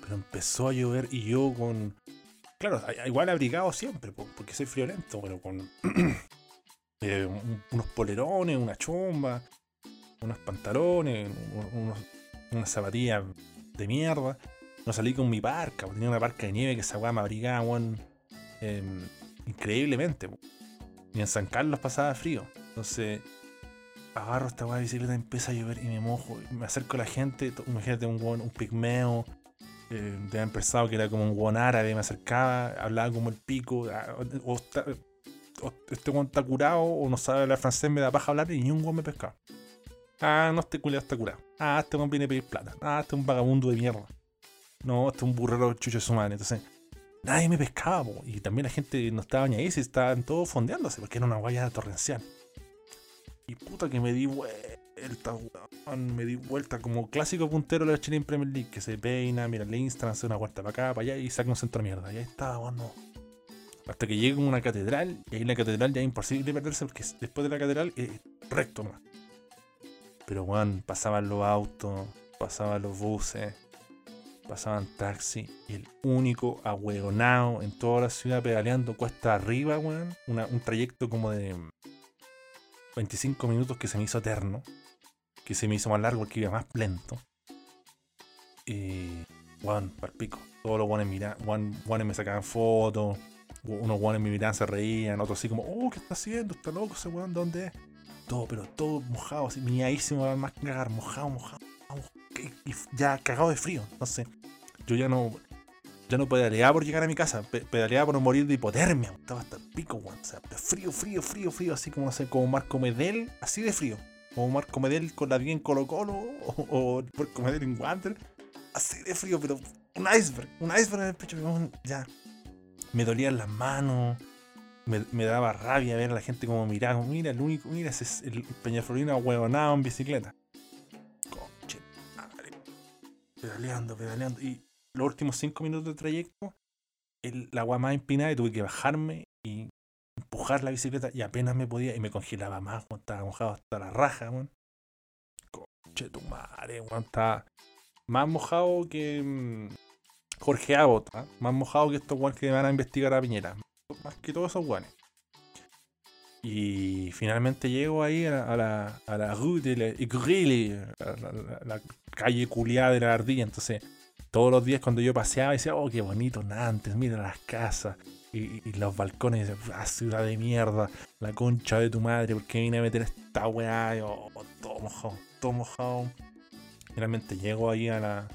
Pero empezó a llover y yo con. Claro, igual abrigado siempre, po, porque soy friolento, pero con eh, un- unos polerones, una chomba, unos pantalones, un- unos, unas zapatillas de mierda. No salí con mi parca, tenía una parca de nieve que esa weá me abrigaba, weón, em, increíblemente. Y en San Carlos pasaba frío. Entonces, agarro esta weá de bicicleta, empieza a llover y me mojo. Me acerco a la gente, imagínate un, weón, un pigmeo. Eh, de haber pensado que era como un weón árabe, me acercaba, hablaba como el pico. ah, O, o o este weón está curado o no sabe hablar francés, me da paja hablar y ni un weón me pescaba. Ah, no, este culiado está curado. Ah, este weón viene a pedir plata. Ah, este es un vagabundo de mierda. No, este es un burrero chucho de su madre. Entonces, nadie me pescaba, y también la gente no estaba ni ahí, se estaban todos fondeándose, porque era una guaya torrencial. Y puta que me di vuelta, weón, me di vuelta como clásico puntero de la Chile en Premier League, que se peina, mira el Instagram, hace una vuelta para acá, para allá y saca un centro de mierda. Y ahí estaba, weón, no. Hasta que llega a una catedral, y ahí en la catedral ya es imposible perderse, porque después de la catedral es recto nomás. Pero, weón, pasaban los autos, pasaban los buses, pasaban taxis y el único ahueonado en toda la ciudad pedaleando cuesta arriba, weón. un trayecto como de 25 minutos que se me hizo eterno. Que se me hizo más largo porque iba más lento. Y. Weón, para pico. Todos los guanes mira, guan- guanes me sacaban fotos. Unos guanes me miraban, se reían. Otros así como, oh, ¿qué está haciendo? ¿Está loco ese weón? ¿Dónde es? Todo, pero todo mojado, así, miadísimo, más que cagar, mojado, mojado. mojado, Y y ya cagado de frío. Entonces, yo ya no. Ya no pedaleaba por llegar a mi casa, pe- pedaleaba por morir de hipotermia. Estaba hasta el pico, weón. O sea, frío, frío, frío, frío, así como, no sé, como Marco Medel, así de frío. o Marco Medel con la 10 en Colo Colo, o, o Marco Medel en Wander. Así de frío, pero un iceberg, un iceberg en el pecho. Ya. Me dolían las manos, me, daba rabia ver a la gente como miraba, mira, el único, mira, ese es el Peñaflorino huevonado en bicicleta. Conche, madre. Pedaleando, pedaleando. Y los últimos cinco minutos de trayecto, el, la agua más empinada y tuve que bajarme y empujar la bicicleta y apenas me podía y me congelaba más, weón, estaba mojado hasta la raja, weón. Conche tu madre, weón, estaba más mojado que mm, Jorge Abbott, ¿ah? más mojado que estos weones que van a investigar a Piñera, más que todos esos weones. Y finalmente llego ahí a la, a la, rue de la la, la- calle culiada de la ardilla. Entonces, todos los días cuando yo paseaba, decía, oh, qué bonito Nantes, mira las casas y, los balcones. Y ah, ciudad de mierda, la concha de tu madre, porque vine a meter esta weá? Y, oh, todo mojado, todo mojado. Finalmente llego ahí a la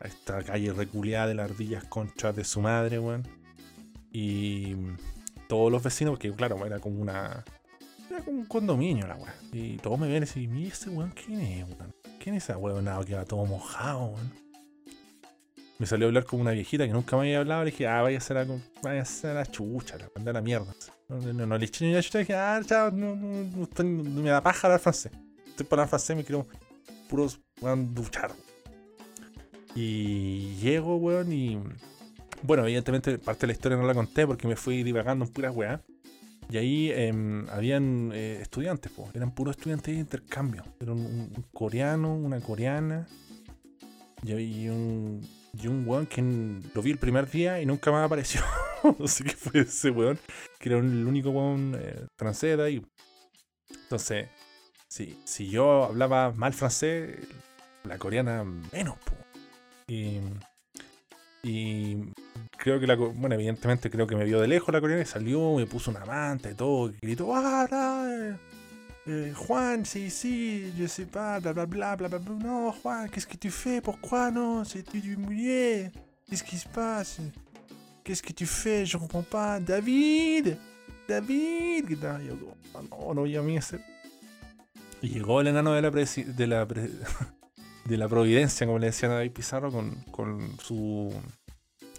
a esta calle reculeada de las ardillas conchas de su madre, weón. Y todos los vecinos, porque claro, era como una. Era como un condominio la weá. Y todos me ven y dicen, mira ese weón, ¿quién es, weón? ¿Quién es ese weón que va todo mojado, weón? Me salió a hablar con una viejita que nunca me había hablado. Le dije, ah, vaya a ser a, vaya a, ser la chucha, la mandé a la mierda. No, no, le eché ni la chucha. Dije, ah, chao, no, no, no me da paja hablar francés. Estoy para hablar francés, me quiero puros, weón, duchar. Y llego, weón, y. Bueno, evidentemente parte de la historia no la conté porque me fui divagando en puras weas. Y ahí em, habían eh, estudiantes, po. eran puros estudiantes de intercambio. Era un, un- coreano, una coreana y, y un, y un weón que lo vi el primer día y nunca más apareció. Así que fue ese weón, que era el único weón eh, francés de ahí. Entonces, si, si yo hablaba mal francés, la coreana menos, po. Y, y creo que la. Bueno, evidentemente creo que me vio de lejos la coreana y salió, me puso una manta y todo, y gritó, ¡Ah, eh, Juan, sí, sí, je sais pas, bla bla bla bla bla bla. No, Juan, qu'est-ce que tu fais? Pourquoi non? C'est du mouillé. Qu'est-ce qui se passe? Qu'est-ce que tu fais? Je comprends pas. David! David! Yo, como, no, no, y a mí ese. Y llegó el enano de la, presi- de la, de la Providencia, como le decían a David Pizarro, con, con su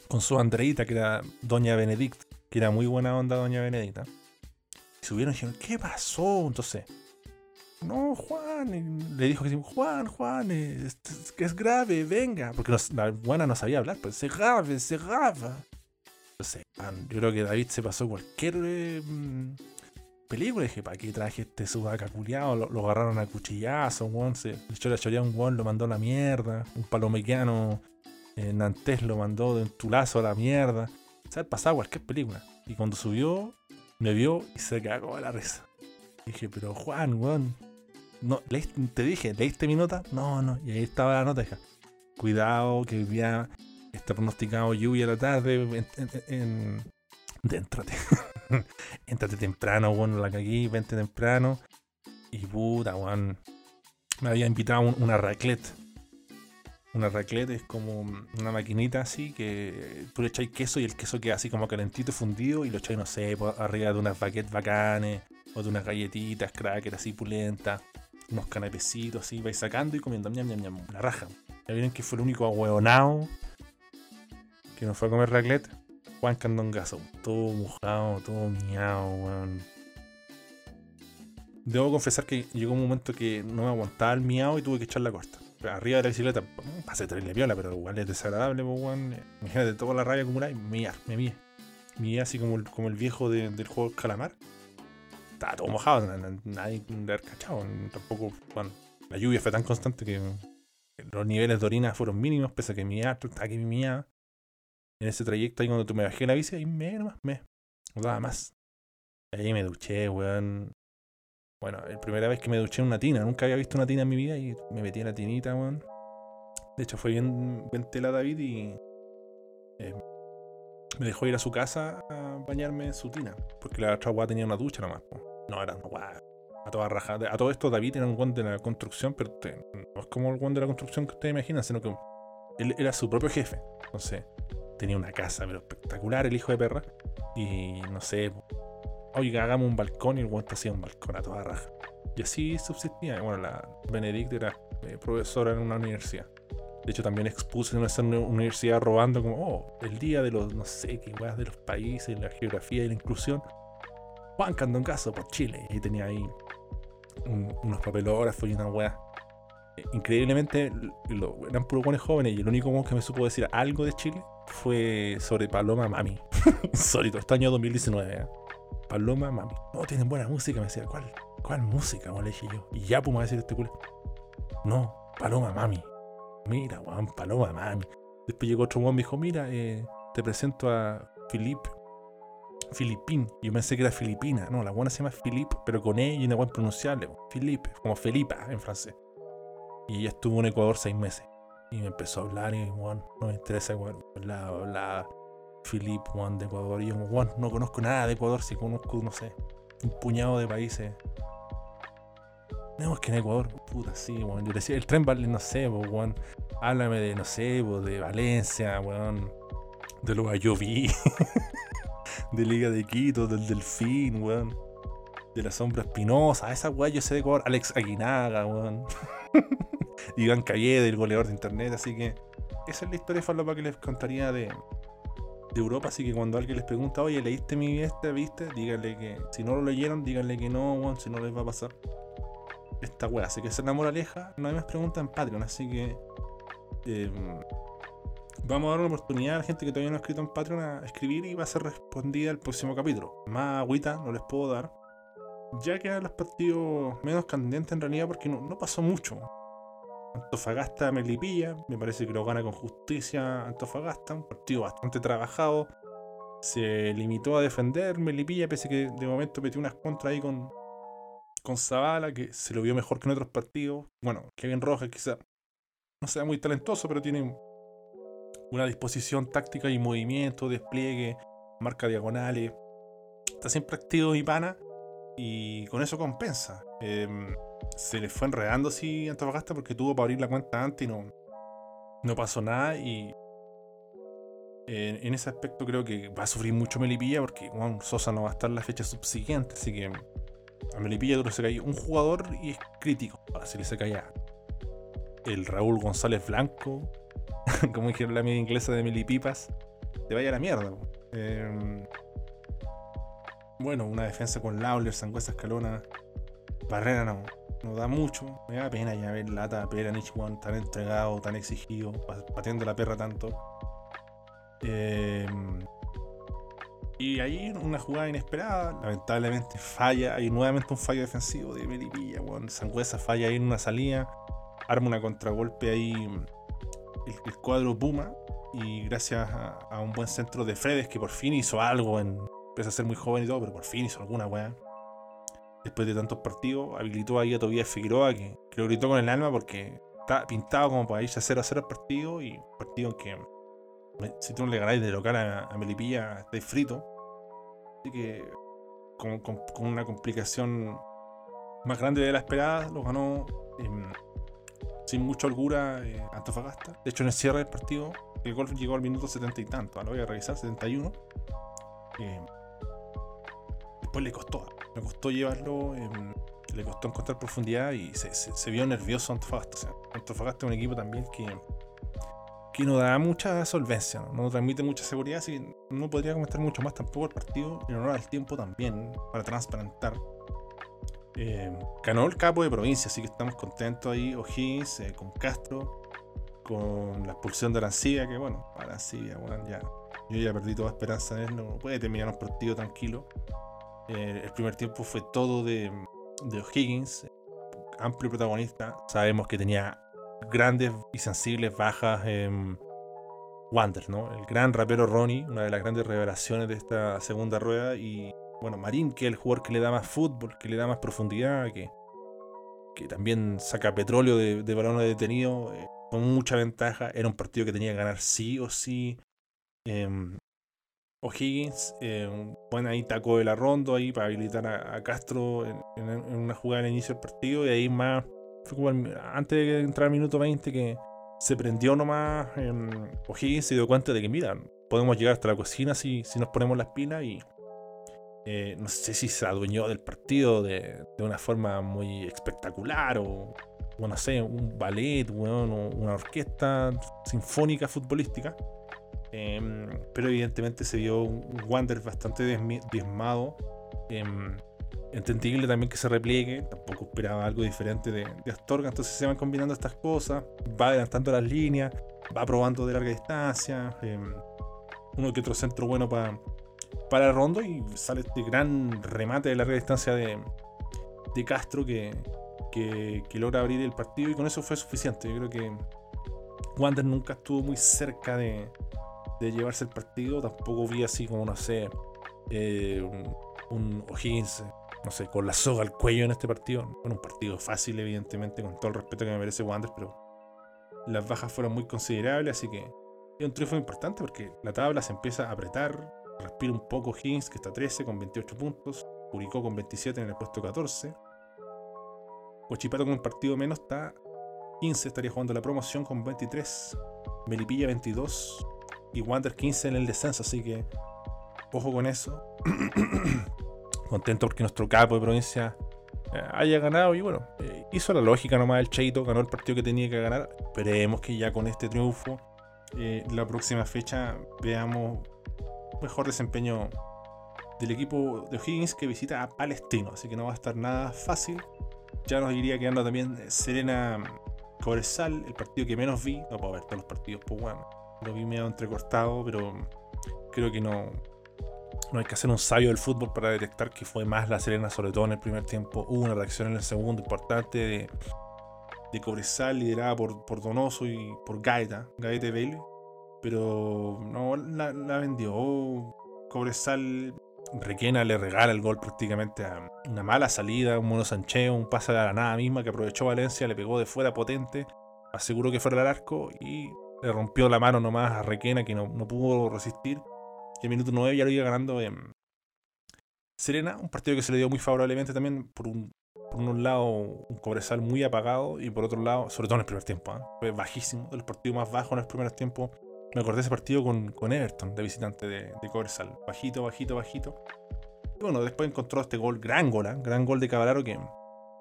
con su Andreita, que era Doña Benedicta, que era muy buena onda Doña Benedicta. Y subieron y dijeron, ¿qué pasó? Entonces, no, Juan, le dijo que Juan, Juan, es, es- que es grave, venga, porque la buena no sabía hablar, pues, es grave, es grave. Entonces, yo creo que David se pasó cualquier eh, mm, película. Dije, ¿para qué traje este sudaca culiao? Lo, lo agarraron a cuchillazo, weón. Se le echó la chorea a un weón, lo mandó a la mierda. Un palomequiano eh, Nantes lo mandó de un tulazo a la mierda. O sea, pasaba cualquier película. Y cuando subió, me vio y se cagó de la risa. Dije, pero Juan, weón. No, ¿leíste- te dije, ¿leíste mi nota? No, no. Y ahí estaba la nota. Cuidado, que hoy día está pronosticado lluvia a la tarde. En, en, en- Déntrate. Éntrate temprano, weón, la cagué, vente temprano. Y puta, weón. Me había invitado una raclette. Una raclette es como una maquinita así que tú le echáis queso y el queso queda así como calentito, fundido y lo echáis, no sé, arriba de unas baguettes bacanes o de unas galletitas, crackers así pulentas, unos canapecitos así, vais sacando y comiendo, ñam, ñam, ñam, la raja. Ya vieron que fue el único ahueonado que no fue a comer raclette. Juan Candongazo, todo mojado, todo miado, weón. Debo confesar que llegó un momento que no me aguantaba el miau y tuve que echar la corta. Arriba de la bicicleta, mm, pasé terrible piola, pero igual es desagradable, pues, weón. Imagínate toda la rabia acumulada y miar, me mié. Mié así como el, como el viejo de- del juego calamar. Estaba todo mojado, na- na- nadie de haber cachado. Tampoco, bueno, la lluvia fue tan constante que los niveles de orina fueron mínimos, pese a que miar, estaba que miaba. En ese trayecto ahí cuando tú me bajé la bici, ahí me nomás, me. No daba más. Ahí me duché, weón. Bueno, la primera vez que me duché en una tina. Nunca había visto una tina en mi vida y me metí en la tinita, weón. De hecho, fue bien, bien tela David y eh, me dejó ir a su casa a bañarme en su tina. Porque la otra weá tenía una ducha nomás. po. No, era una weá a toda raja. A todo esto, David era un weón de la construcción, pero no es como el weón de la construcción que ustedes imaginan, sino que él era su propio jefe. Entonces, tenía una casa, pero espectacular, el hijo de perra. Y no sé, oiga, hagamos un balcón y el weón te hacía un balcón a toda raja. Y así subsistía. Bueno, la Benedict era eh, profesora en una universidad. De hecho, también expuse en esa uni- universidad robando como, oh, el día de los, no sé, qué weas de los países, la geografía y la inclusión. Juan Candongazo por Chile. Y tenía ahí un- unos papelógrafos y una wea. Eh, Increíblemente, eran puros buenos jóvenes y el único que me supo decir algo de Chile fue sobre Paloma Mami. Insólito, este año 2019. ¿eh? Paloma Mami. No, tienen buena música. Me decía, ¿cuál, cuál música? Le dije yo. Y ya, pues me va a decir este culo. No, Paloma Mami. Mira, weón, Paloma Mami. Después llegó otro weón y me dijo, mira, eh, te presento a Philip. Filipín. Yo pensé que era filipina. No, la buena se llama Philippe, pero con E y una buena pronunciable. Philippe, como Felipa en francés. Y ella estuvo en Ecuador seis meses. Y me empezó a hablar y, weón, no me interesa, weón. Hablaba, hablaba. Philip, weón, de Ecuador. Y yo, weón, no conozco nada de Ecuador, si conozco, no sé, un puñado de países. No, que en Ecuador, puta, sí, weón. Yo decía, el tren vale, no sé, weón. Háblame de, no sé, de Valencia, weón. De lo que yo vi. de Liga de Quito, del Delfín, weón. De la Sombra Espinosa. Esa weón yo sé de Ecuador. Alex Aguinaga, weón. Iván Calle, el goleador de internet. Así que esa es la historia falopa que les contaría de, de Europa. Así que cuando alguien les pregunta, oye, ¿leíste mi esta, viste? Díganle que si no lo leyeron, díganle que no, si no les va a pasar esta weá. Así que esa es la moraleja. No hay más preguntas en Patreon. Así que em, vamos a dar una oportunidad a la gente que todavía no ha escrito en Patreon a escribir y va a ser respondida el próximo capítulo. Más agüita no les puedo dar. Ya quedan los partidos menos candentes en realidad porque no pasó mucho. Antofagasta Melipilla, me parece que lo gana con justicia Antofagasta, un partido bastante trabajado. Se limitó a defender Melipilla, pese que de momento metió unas contras ahí con, con Zavala, que se lo vio mejor que en otros partidos. Bueno, Kevin Rojas quizá no sea muy talentoso, pero tiene una disposición táctica y movimiento, despliegue, marca diagonales. Está siempre activo y pana, y con eso compensa. Em, se le fue enredando así Antofagasta porque tuvo para abrir la cuenta antes y no, no pasó nada. Y en, ese aspecto creo que va a sufrir mucho Melipilla porque bueno, Sosa no va a estar la fecha subsiguiente. Así que a Melipilla duro se cae un jugador y es crítico. Ahora si le se caía el Raúl González Blanco, como dijeron la media inglesa de Melipipas, te vaya a la mierda. Em, bueno, una defensa con Lawler, Sangüesa Escalona, Barrera no, no da mucho. Me da pena ya ver Lata, Pera, Nichuan tan entregado, tan exigido, pa- pateando la perra tanto. Em, y ahí una jugada inesperada, lamentablemente falla, hay nuevamente un fallo defensivo de Melipilla, weón. Sangüesa falla ahí en una salida, arma una contragolpe ahí el, cuadro Puma y gracias a, a un buen centro de Fredes que por fin hizo algo en, pese a ser muy joven y todo, pero por fin hizo alguna weá. Después de tantos partidos, habilitó ahí a Tobías Figueroa, que, lo gritó con el alma porque está pintado como para irse a 0 a 0 el partido. Y un partido que si tú no le ganáis de local a, Melipilla, estáis frito. Así que con, una complicación más grande de la esperada, lo ganó em, sin mucha holgura eh, Antofagasta. De hecho, en el cierre del partido, el gol llegó al minuto 70 y tanto. Lo voy a revisar, 71. Eh, después le costó, le costó llevarlo, em, le costó encontrar profundidad y se, se- se vio nervioso Antofagasta. Antofagasta es un equipo también que, que no da mucha solvencia, ¿no? transmite mucha seguridad, así que no podría comentar mucho más tampoco el partido, en honor al tiempo también, para transparentar. Eh, ganó el capo de provincia, así que estamos contentos ahí, O'Higgins, eh, con Castro, con la expulsión de Arancibia, que bueno, Arancibia, bueno, ya, yo ya perdí toda esperanza en él, no puede terminar un partido tranquilo. Eh, el primer tiempo fue todo de, O'Higgins, amplio protagonista. Sabemos que tenía grandes y sensibles bajas en Wander, ¿no? El gran rapero Ronnie, una de las grandes revelaciones de esta segunda rueda. Y bueno, Marín, que es el jugador que le da más fútbol, que le da más profundidad, que, que también saca petróleo de, de balones detenidos, eh, con mucha ventaja. Era un partido que tenía que ganar sí o sí. Em, O'Higgins, eh, bueno, ahí tacó el arrondo ahí para habilitar a, Castro en, una jugada al inicio del partido y ahí más, antes de entrar al minuto 20 que se prendió nomás em, O'Higgins se dio cuenta de que mira, podemos llegar hasta la cocina si, si nos ponemos las pilas y, Eh, no sé si se adueñó del partido de, de una forma muy espectacular o, o no sé, un ballet, weón, o una orquesta sinfónica futbolística. Em, pero evidentemente se vio un Wander bastante diezmado. Em, entendible también que se repliegue. Tampoco esperaba algo diferente de, Astorga. Entonces se van combinando estas cosas. Va adelantando las líneas. Va probando de larga distancia. em, uno que otro centro bueno para para rondo. Y sale este gran remate de larga distancia de, de Castro que, que logra abrir el partido. Y con eso fue suficiente. Yo creo que Wander nunca estuvo muy cerca de, de llevarse el partido. Tampoco vi así como, no sé, eh, un, O'Higgins, no sé, con la soga al cuello en este partido. Bueno, un partido fácil, evidentemente, con todo el respeto que me merece Wander, pero las bajas fueron muy considerables, así que es un triunfo importante porque la tabla se empieza a apretar. Respira un poco Higgins, que está 13 con 28 puntos. Curicó con 27 en el puesto 14. Huachipato con un partido menos está 15, estaría jugando la promoción con 23. Melipilla 22 y Wander 15 en el descenso, así que ojo con eso. Contento porque nuestro capo de provincia eh, haya ganado y bueno, eh, hizo la lógica nomás el Cheito, ganó el partido que tenía que ganar. Esperemos que ya con este triunfo, eh, la próxima fecha veamos mejor desempeño del equipo de O'Higgins que visita a Palestino, así que no va a estar nada fácil. Ya nos iría quedando también Serena Cobresal, el partido que menos vi. No puedo ver todos los partidos, pues bueno. Lo vi medio entrecortado, pero creo que no, no hay que hacer un sabio del fútbol para detectar que fue más la Serena, sobre todo en el primer tiempo. Hubo una reacción en el segundo importante de, de Cobresal, liderada por, por Donoso y por Gaeta, Gaeta Bailey. Pero no la, la vendió. Cobresal Requena le regala el gol prácticamente a una mala salida, un mono sancheo, un pase a la nada misma que aprovechó Valencia, le pegó de fuera potente, aseguró que fuera al arco y le rompió la mano nomás a Requena que no, no pudo resistir. Y el minuto 9 ya lo iba ganando en Serena, un partido que se le dio muy favorablemente también por un, por un lado un Cobresal muy apagado y por otro lado, sobre todo en el primer tiempo, ¿eh? fue bajísimo, de los partidos más bajos en el primer tiempo me acordé de ese partido con, con Everton, de visitante de, de Cobresal. Bajito, bajito, bajito. Y bueno, después encontró este gol, gran gol, ¿eh? gran gol de Caballero que,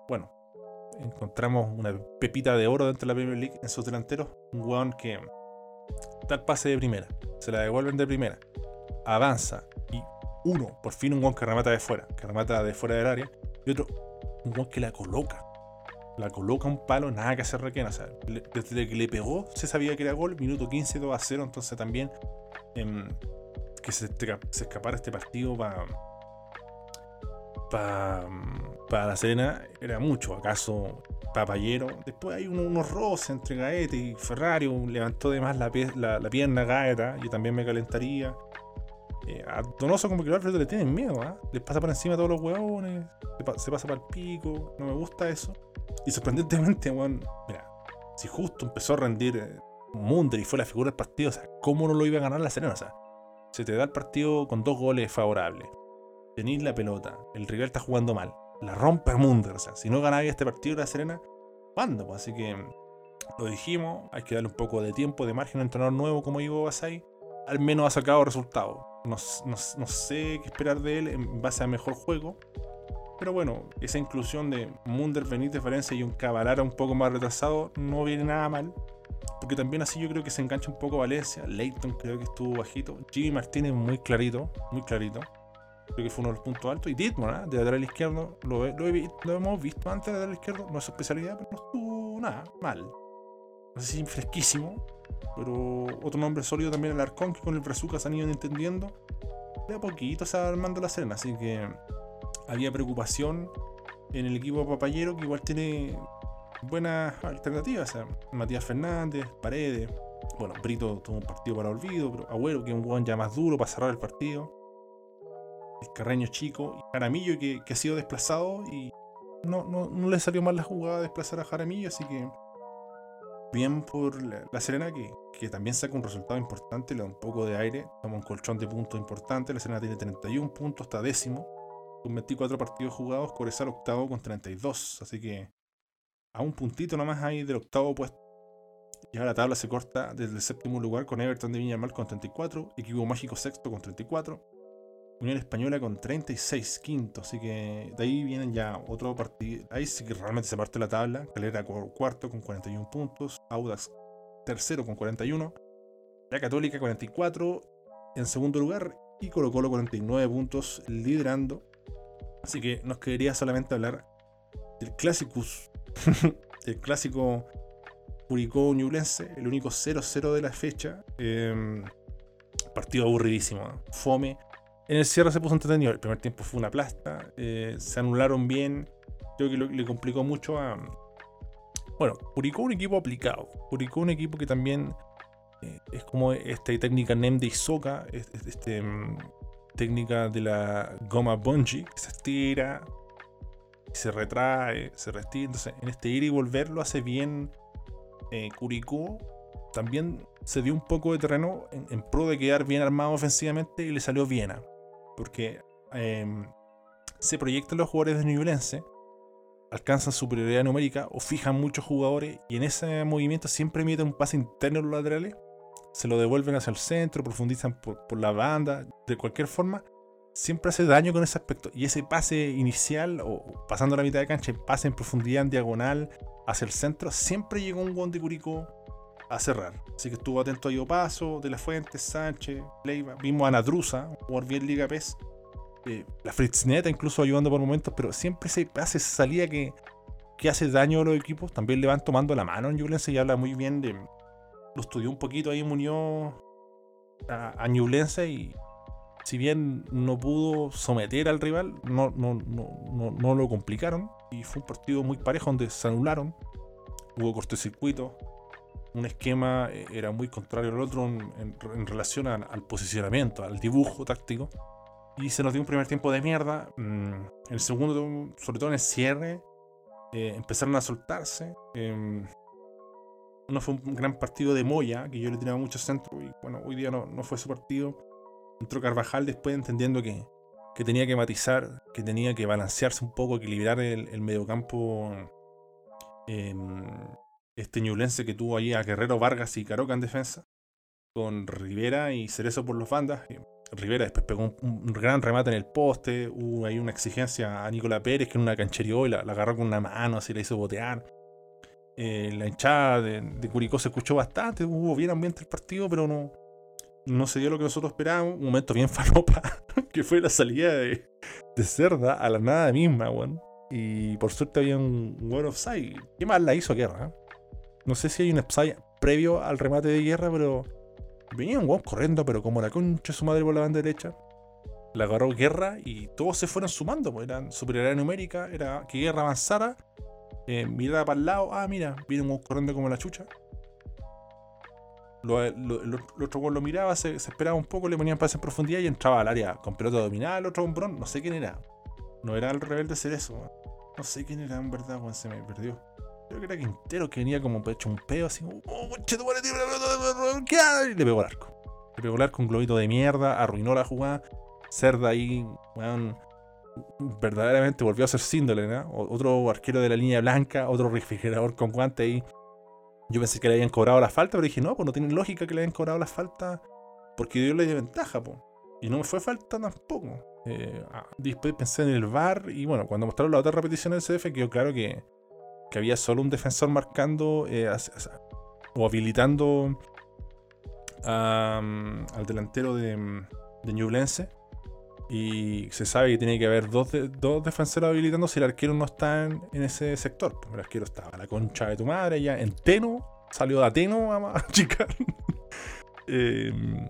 bueno, encontramos una pepita de oro dentro de la Premier League en sus delanteros. Un weón que da el pase de primera, se la devuelven de primera, avanza y uno, por fin un weón que remata de fuera, que remata de fuera del área, y otro, un weón que la coloca la coloca un palo, nada que hacer requena. O sea, desde que le pegó se sabía que era gol, minuto 15, 2 a 0. Entonces también em, que se, se escapara este partido para para la Serena era mucho. ¿Acaso Papayero? Después hay uno- unos roces entre Gaeta y Ferrari. Levantó de más la, pie- la, la pierna Gaeta. Yo también me calentaría. Eh, a Donoso como que los árbitros le tienen miedo, ¿ah? Les pasa por encima a todos los huevones. Se pasa para el pico. No me gusta eso. Y sorprendentemente, weón, mira, si justo empezó a rendir eh, Munder y fue la figura del partido, o sea, ¿cómo no lo iba a ganar la Serena? O sea, se te da el partido con dos goles favorables. Tenís la pelota, el rival está jugando mal, la rompe Munder, o sea, si no ganaba este partido la Serena, ¿cuándo? Pues así que lo dijimos, hay que darle un poco de tiempo, de margen a un entrenador nuevo como Ivo Basay. Al menos ha sacado resultados. No, no no sé qué esperar de él en base a mejor juego. Pero bueno, esa inclusión de Munder, Benítez, Valencia y un Cavalara un poco más retrasado no viene nada mal. Porque también así yo creo que se engancha un poco Valencia. Leighton creo que estuvo bajito. Jimmy Martínez muy clarito, muy clarito. Creo que fue uno de los puntos altos. Y Dittmar, ¿eh? de lateral izquierdo, lo, hemos visto antes de lateral izquierdo. No es su especialidad, pero no estuvo nada mal. No sé si fresquísimo. Pero otro nombre sólido también el Arcón, que con el Brazuca se han ido entendiendo. De a poquito se va armando la cena. Así que había preocupación en el equipo papayero que igual tiene buenas alternativas. Matías Fernández, Paredes. Bueno, Brito tuvo un partido para olvido, pero Agüero, que es un guan ya más duro para cerrar el partido. El Carreño chico y Jaramillo, que, que ha sido desplazado y no, no, no le salió mal la jugada de desplazar a Jaramillo, así que bien por la, Serena, que, que también saca un resultado importante, le da un poco de aire, toma un colchón de puntos importante. La Serena tiene 31 puntos, está décimo con 24 partidos jugados, Cobresal octavo con 32. Así que a un puntito nomás ahí del octavo puesto. Ya la tabla se corta desde el séptimo lugar con Everton de Viña del Mar con 34, Equipo Mágico sexto con 34, Unión Española con 36 quinto. Así que de ahí vienen ya otro partido. Ahí sí que realmente se parte la tabla. Calera cu- cuarto con 41 puntos. Audax tercero con 41. La Católica 44 en segundo lugar. Y Colo Colo 49 puntos liderando. Así que nos quedaría solamente hablar del Clásicus. del clásico Curicó Ñublense. El único 0-0 de la fecha. Eh, partido aburridísimo. Fome. En el cierre se puso entretenido. El primer tiempo fue una plasta. eh, se anularon bien. Creo que le complicó mucho a. Bueno, Curicó un equipo aplicado. Curicó un equipo que también eh, es como esta técnica NEM de es- Este, mm, técnica de la goma bungee. Se estira. Se retrae. Se retira. Entonces, en este ir y volver lo hace bien. eh, Curicó también se dio un poco de terreno en, en pro de quedar bien armado ofensivamente y le salió Viena. Porque em, se proyectan los jugadores de Ñublense, alcanzan superioridad numérica o fijan muchos jugadores y en ese movimiento siempre meten un pase interno en los laterales, se lo devuelven hacia el centro, profundizan por, por la banda, de cualquier forma, siempre hace daño con ese aspecto. Y ese pase inicial o pasando la mitad de cancha, pase en profundidad, en diagonal, hacia el centro, siempre llegó un guante Curicó a cerrar. Así que estuvo atento a Paso, De La Fuente, Sánchez, Leiva. Vimos a Nadruza, jugar bien Liga PES. Eh, la Fritzneta incluso ayudando por momentos, pero siempre ese pase, esa salida que, que hace daño a los equipos. También le van tomando la mano en Ñublense y habla muy bien de. Lo estudió un poquito ahí Muñoz a, a y si bien no pudo someter al rival, no, no, no, no lo complicaron. Y fue un partido muy parejo donde se anularon. Hubo cortocircuito, un esquema eh, era muy contrario al otro en, relación al posicionamiento, al dibujo táctico. Y se nos dio un primer tiempo de mierda. Mm, En el segundo, sobre todo en el cierre, eh, empezaron a soltarse. Em, no fue un gran partido de Moya, que yo le tiraba mucho centro. Y bueno, hoy día no, no fue su partido. Entró Carvajal después entendiendo que, que tenía que matizar, que tenía que balancearse un poco, equilibrar el, el mediocampo. em, este ñublense que tuvo ahí a Guerrero Vargas y Caroca en defensa, con Rivera y Cerezo por los bandas. Eh, Rivera después pegó un, un gran remate en el poste, hubo ahí una exigencia a Nicola Pérez que en una canchería y la, agarró con una mano, así la hizo botear. Eh, la hinchada de, Curicó se escuchó bastante, hubo bien ambiente el partido, pero no, no se dio lo que nosotros esperábamos. Un momento bien falopa, que fue la salida de, Cerda a la nada misma, weón. Y por suerte había un buen offside. ¿Qué más la hizo Guerra? No sé si hay un offside previo al remate de Guerra, pero venía un corriendo, pero como la concha de su madre por la banda derecha. La agarró Guerra y todos se fueron sumando, pues eran superioridad numérica, era que Guerra avanzara, eh, mirara para el lado, ah, mira, viene un corriendo como la chucha. Lo, el otro- weón lo miraba, se, esperaba un poco, le ponían pase en profundidad y entraba al área con pelota dominada. El otro hombrón, no sé quién era. No era el rebelde Cerezo. No sé quién era en verdad, weón, se me perdió. Creo que era Quintero que venía como hecho un peo así, oh, conche tu madre, tira la pelota, ¿qué hay?", Y le pegó al arco. Le pegó al arco un globito de mierda, arruinó la jugada. Cerda ahí, weón, verdaderamente volvió a ser síndole, ¿no? Otro arquero de la línea blanca, otro refrigerador con guante ahí. Yo pensé que le habían cobrado la falta, pero dije, no, pues no tiene lógica que le hayan cobrado la falta porque dio la ventaja, pues. Y no me fue falta tampoco. Eh, ah, después pensé en el VAR y bueno, cuando mostraron la otra repetición del CF quedó claro que, que había solo un defensor marcando eh, o habilitando a, al delantero de, de Ñublense. Y se sabe que tiene que haber dos, dos defensores habilitando si el arquero no está en, ese sector. Pues el arquero estaba la concha de tu madre, ya en Teno, salió de Ateno a, a chicar. Em,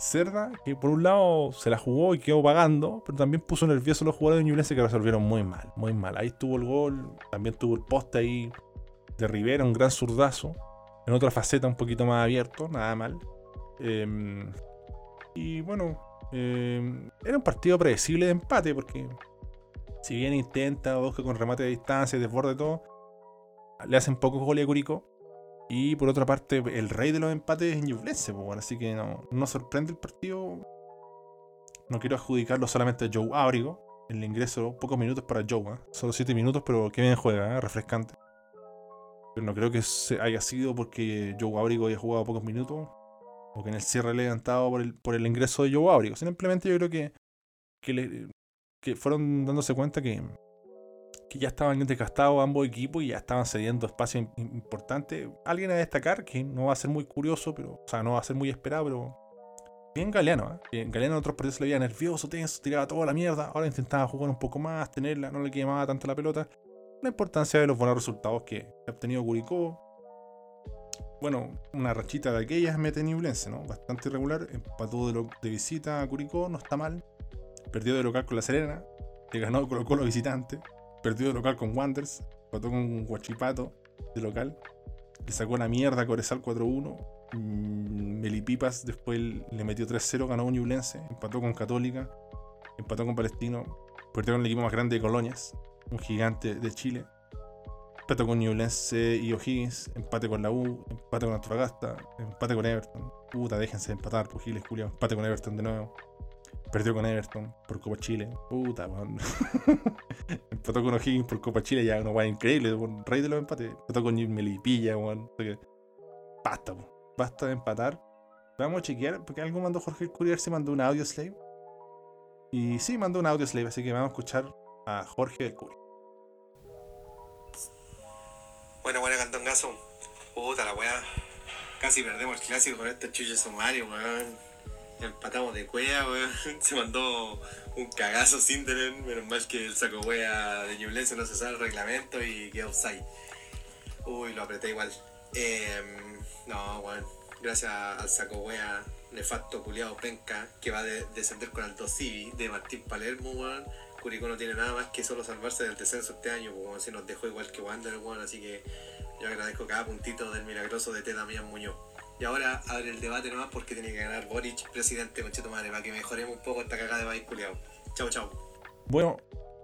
Cerda, que por un lado se la jugó y quedó pagando, pero también puso nervioso a los jugadores de Ñublense que resolvieron muy mal, muy mal. Ahí estuvo el gol, también tuvo el poste ahí de Rivera, un gran zurdazo. En otra faceta un poquito más abierto, nada mal. Em, y bueno, em, era un partido predecible de empate porque si bien intenta Bosque con remate de distancia desborde todo, le hacen pocos goles a Curicó. Y por otra parte, el rey de los empates es Ñublense, pues, bueno, así que no, no sorprende el partido. No quiero adjudicarlo solamente a Joe Ábrigo. El ingreso, pocos minutos para Joe, ¿eh? solo 7 minutos, pero que bien juega, ¿eh? refrescante. Pero no creo que haya sido porque Joe Ábrigo haya jugado pocos minutos. O, que en el cierre levantado por el, por el ingreso de Joe Aurigo. Simplemente yo creo que, que, le- que fueron dándose cuenta que, que ya estaban desgastados ambos equipos y ya estaban cediendo espacio im- importante. Alguien a destacar que no va a ser muy curioso, pero, o sea, no va a ser muy esperado, pero bien Galeano. ¿eh? Galeano en otros se le veía nervioso, tenso, tiraba toda la mierda. Ahora intentaba jugar un poco más, tenerla, no le quemaba tanto la pelota. La importancia de los buenos resultados que ha obtenido Curicó. Bueno, una rachita de aquellas mete Ñublense, ¿no? Bastante irregular. Empató de visita a Curicó, no está mal. Perdió de local con La Serena. Le ganó Colo Colo visitante. Perdió de local con Wanderers. Empató con Huachipato de local. Le sacó la mierda a Corezal 4-1. Mm, Melipipas después le metió 3-0, ganó un. Empató con Católica. Empató con Palestino. Perdió con el equipo más grande de Colonias. Un gigante de Chile. Empate con Ñublense y O'Higgins, empate con la U, empate con Antofagasta, empate con Everton. Puta, déjense de empatar, pues Giles, Julio. Empate con Everton de nuevo. Perdió con Everton por Copa Chile. Puta, weón. Empató con O'Higgins por Copa Chile, ya una weá increíble. Rey de los empates. Empató con Melipilla, weón. Basta, weón. Basta de empatar. Vamos a chequear, porque algo mandó Jorge el Courier, se mandó un audio slave. Y sí, mandó un audio slave, así que vamos a escuchar a Jorge del Courier. Bueno, bueno, Candongazo. Puta la weá. Casi perdemos el clásico con este chuche sumario, weón. Empatamos de cuea, weón. Se mandó un cagazo Sinderen. Menos mal que el saco wea de Ñublense no se sabe el reglamento y quedó offside. Uy, lo apreté igual. Em, no, weón. Gracias al saco wea nefasto culiado penca que va a de- descender con Alto Civi de Martín Palermo, weón. Curicó no tiene nada más que solo salvarse del descenso este año, como se nos dejó igual que Wander, weón, así que yo agradezco cada puntito del milagroso de T. Damián Muñoz. Y ahora abre el debate nomás porque tiene que ganar Boric, presidente Conchetumare, para que mejoremos un poco esta cagada de país culiado. Chau, chau. Bueno,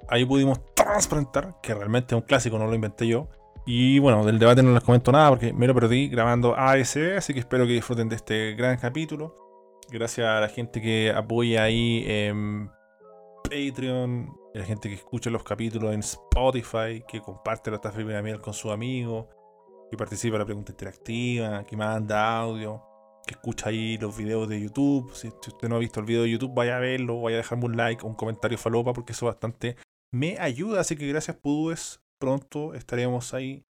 ahí pudimos transparentar que realmente es un clásico, no lo inventé yo. Y bueno, del debate no les comento nada porque me lo perdí grabando ASB, así que espero que disfruten de este gran capítulo. Gracias a la gente que apoya ahí en Patreon, a la gente que escucha los capítulos en Spotify, que comparte la taza de miel con sus amigos, que participa en la pregunta interactiva, que manda audio, que escucha ahí los videos de YouTube. Si, usted no ha visto el video de YouTube, vaya a verlo, vaya a dejarme un like un comentario falopa, porque eso bastante me ayuda. Así que gracias, Pudúes. Pronto estaremos ahí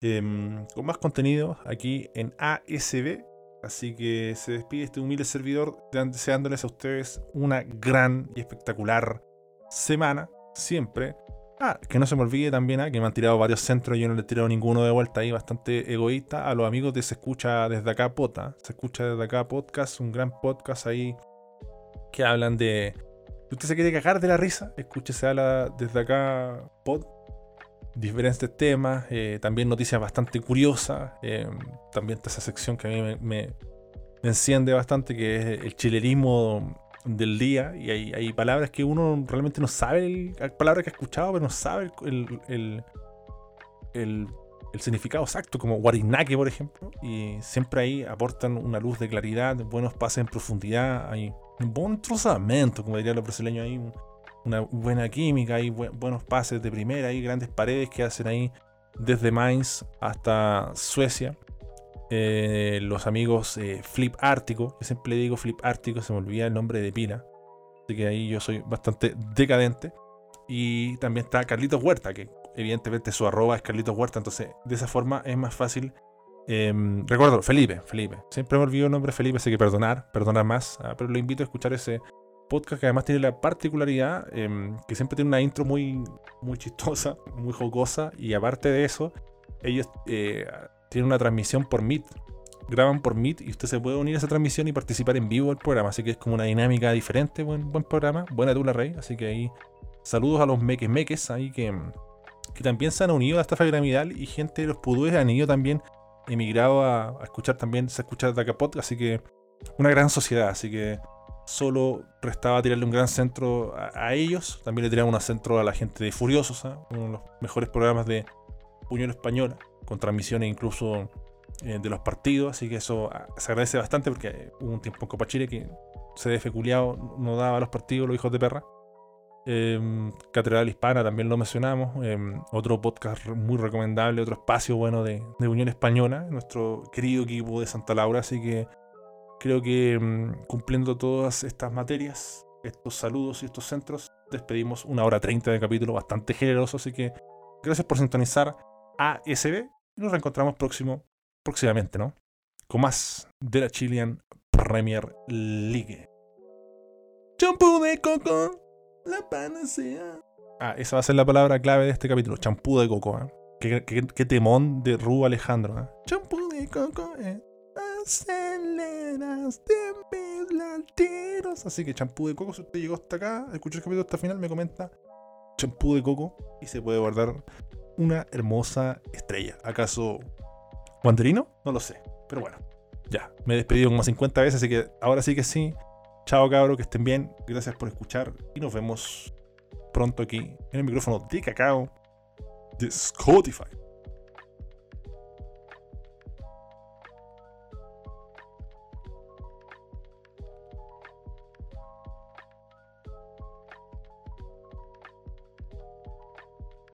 em, con más contenido aquí en ASB. Así que se despide este humilde servidor, deseándoles a ustedes una gran y espectacular semana, siempre. Ah, que no se me olvide también ah, que me han tirado varios centros yo no le he tirado ninguno de vuelta ahí, bastante egoísta. A los amigos de Se Escucha Desde Acá Pota, Se Escucha Desde Acá Podcast, un gran podcast ahí que hablan de. Si usted se quiere cagar de la risa, escúchese a la Desde Acá Pod. Diferentes temas, eh, también noticias bastante curiosas. eh, también está esa sección que a mí me- me enciende bastante, que es el chilerismo del día. Y hay, hay palabras que uno realmente no sabe, palabras que ha escuchado, pero no sabe el, el- el- significado exacto, como Guarinaque, por ejemplo. Y siempre ahí aportan una luz de claridad, buenos pases en profundidad, hay un buen entrozamiento, como dirían los brasileños ahí, un- una buena química, hay bu- buenos pases de primera, hay grandes paredes que hacen ahí desde Mainz hasta Suecia. Eh, los amigos eh, Flip Ártico, yo siempre digo Flip Ártico, se me olvida el nombre de pila. Así que ahí yo soy bastante decadente. Y también está Carlitos Huerta, que evidentemente su arroba es Carlitos Huerta, entonces de esa forma es más fácil. Eh, recuerdo, Felipe, Felipe. Siempre me olvido el nombre Felipe, así que perdonar, perdonar más. ah, pero lo invito a escuchar ese podcast que además tiene la particularidad eh, que siempre tiene una intro muy, muy chistosa, muy jocosa. Y aparte de eso, ellos tienen una transmisión por Meet. Graban por Meet y usted se puede unir a esa transmisión y participar en vivo del programa. Así que es como una dinámica diferente. Buen, buen programa. Buena tula rey. Así que ahí saludos a los meques meques ahí que, que también se han unido a la estafa piramidal y gente de los pudúes han ido también emigrado a, escuchar también, se escucha podcast, así que una gran sociedad, así que solo restaba tirarle un gran centro a, ellos, también le tiramos un centro a la gente de Furiosos, ¿ah? uno de los mejores programas de Puñol Española, con transmisiones incluso eh, de los partidos, así que eso ah, se agradece bastante porque hubo un tiempo en Copa Chile que CDF culiado no daba los partidos, los hijos de perra. Eh, Catedral Hispana también lo mencionamos. eh, otro podcast muy recomendable, otro espacio bueno de, de Unión Española, nuestro querido equipo de Santa Laura. Así que creo que mm, cumpliendo todas estas materias, estos saludos y estos centros, despedimos una hora 30 de capítulo bastante generoso. Así que gracias por sintonizar ASB y nos reencontramos próximo, próximamente, ¿no? Con más de la Chilean Premier League. Champú de coco, la panacea. Ah, esa va a ser la palabra clave de este capítulo, champú de coco. ¿eh? Qué, temón de Ru Alejandro. ¿eh? Champú de coco, eh. aceleras de mis latidos. Así que champú de coco, si usted llegó hasta acá, escuchó el capítulo hasta el final, me comenta champú de coco y se puede guardar una hermosa estrella. ¿Acaso Wanderino? No lo sé. Pero bueno, ya. Me he despedido como 50 veces, así que ahora sí que sí. Chao cabros, que estén bien. Gracias por escuchar y nos vemos pronto aquí en el micrófono de cacao de Spotify.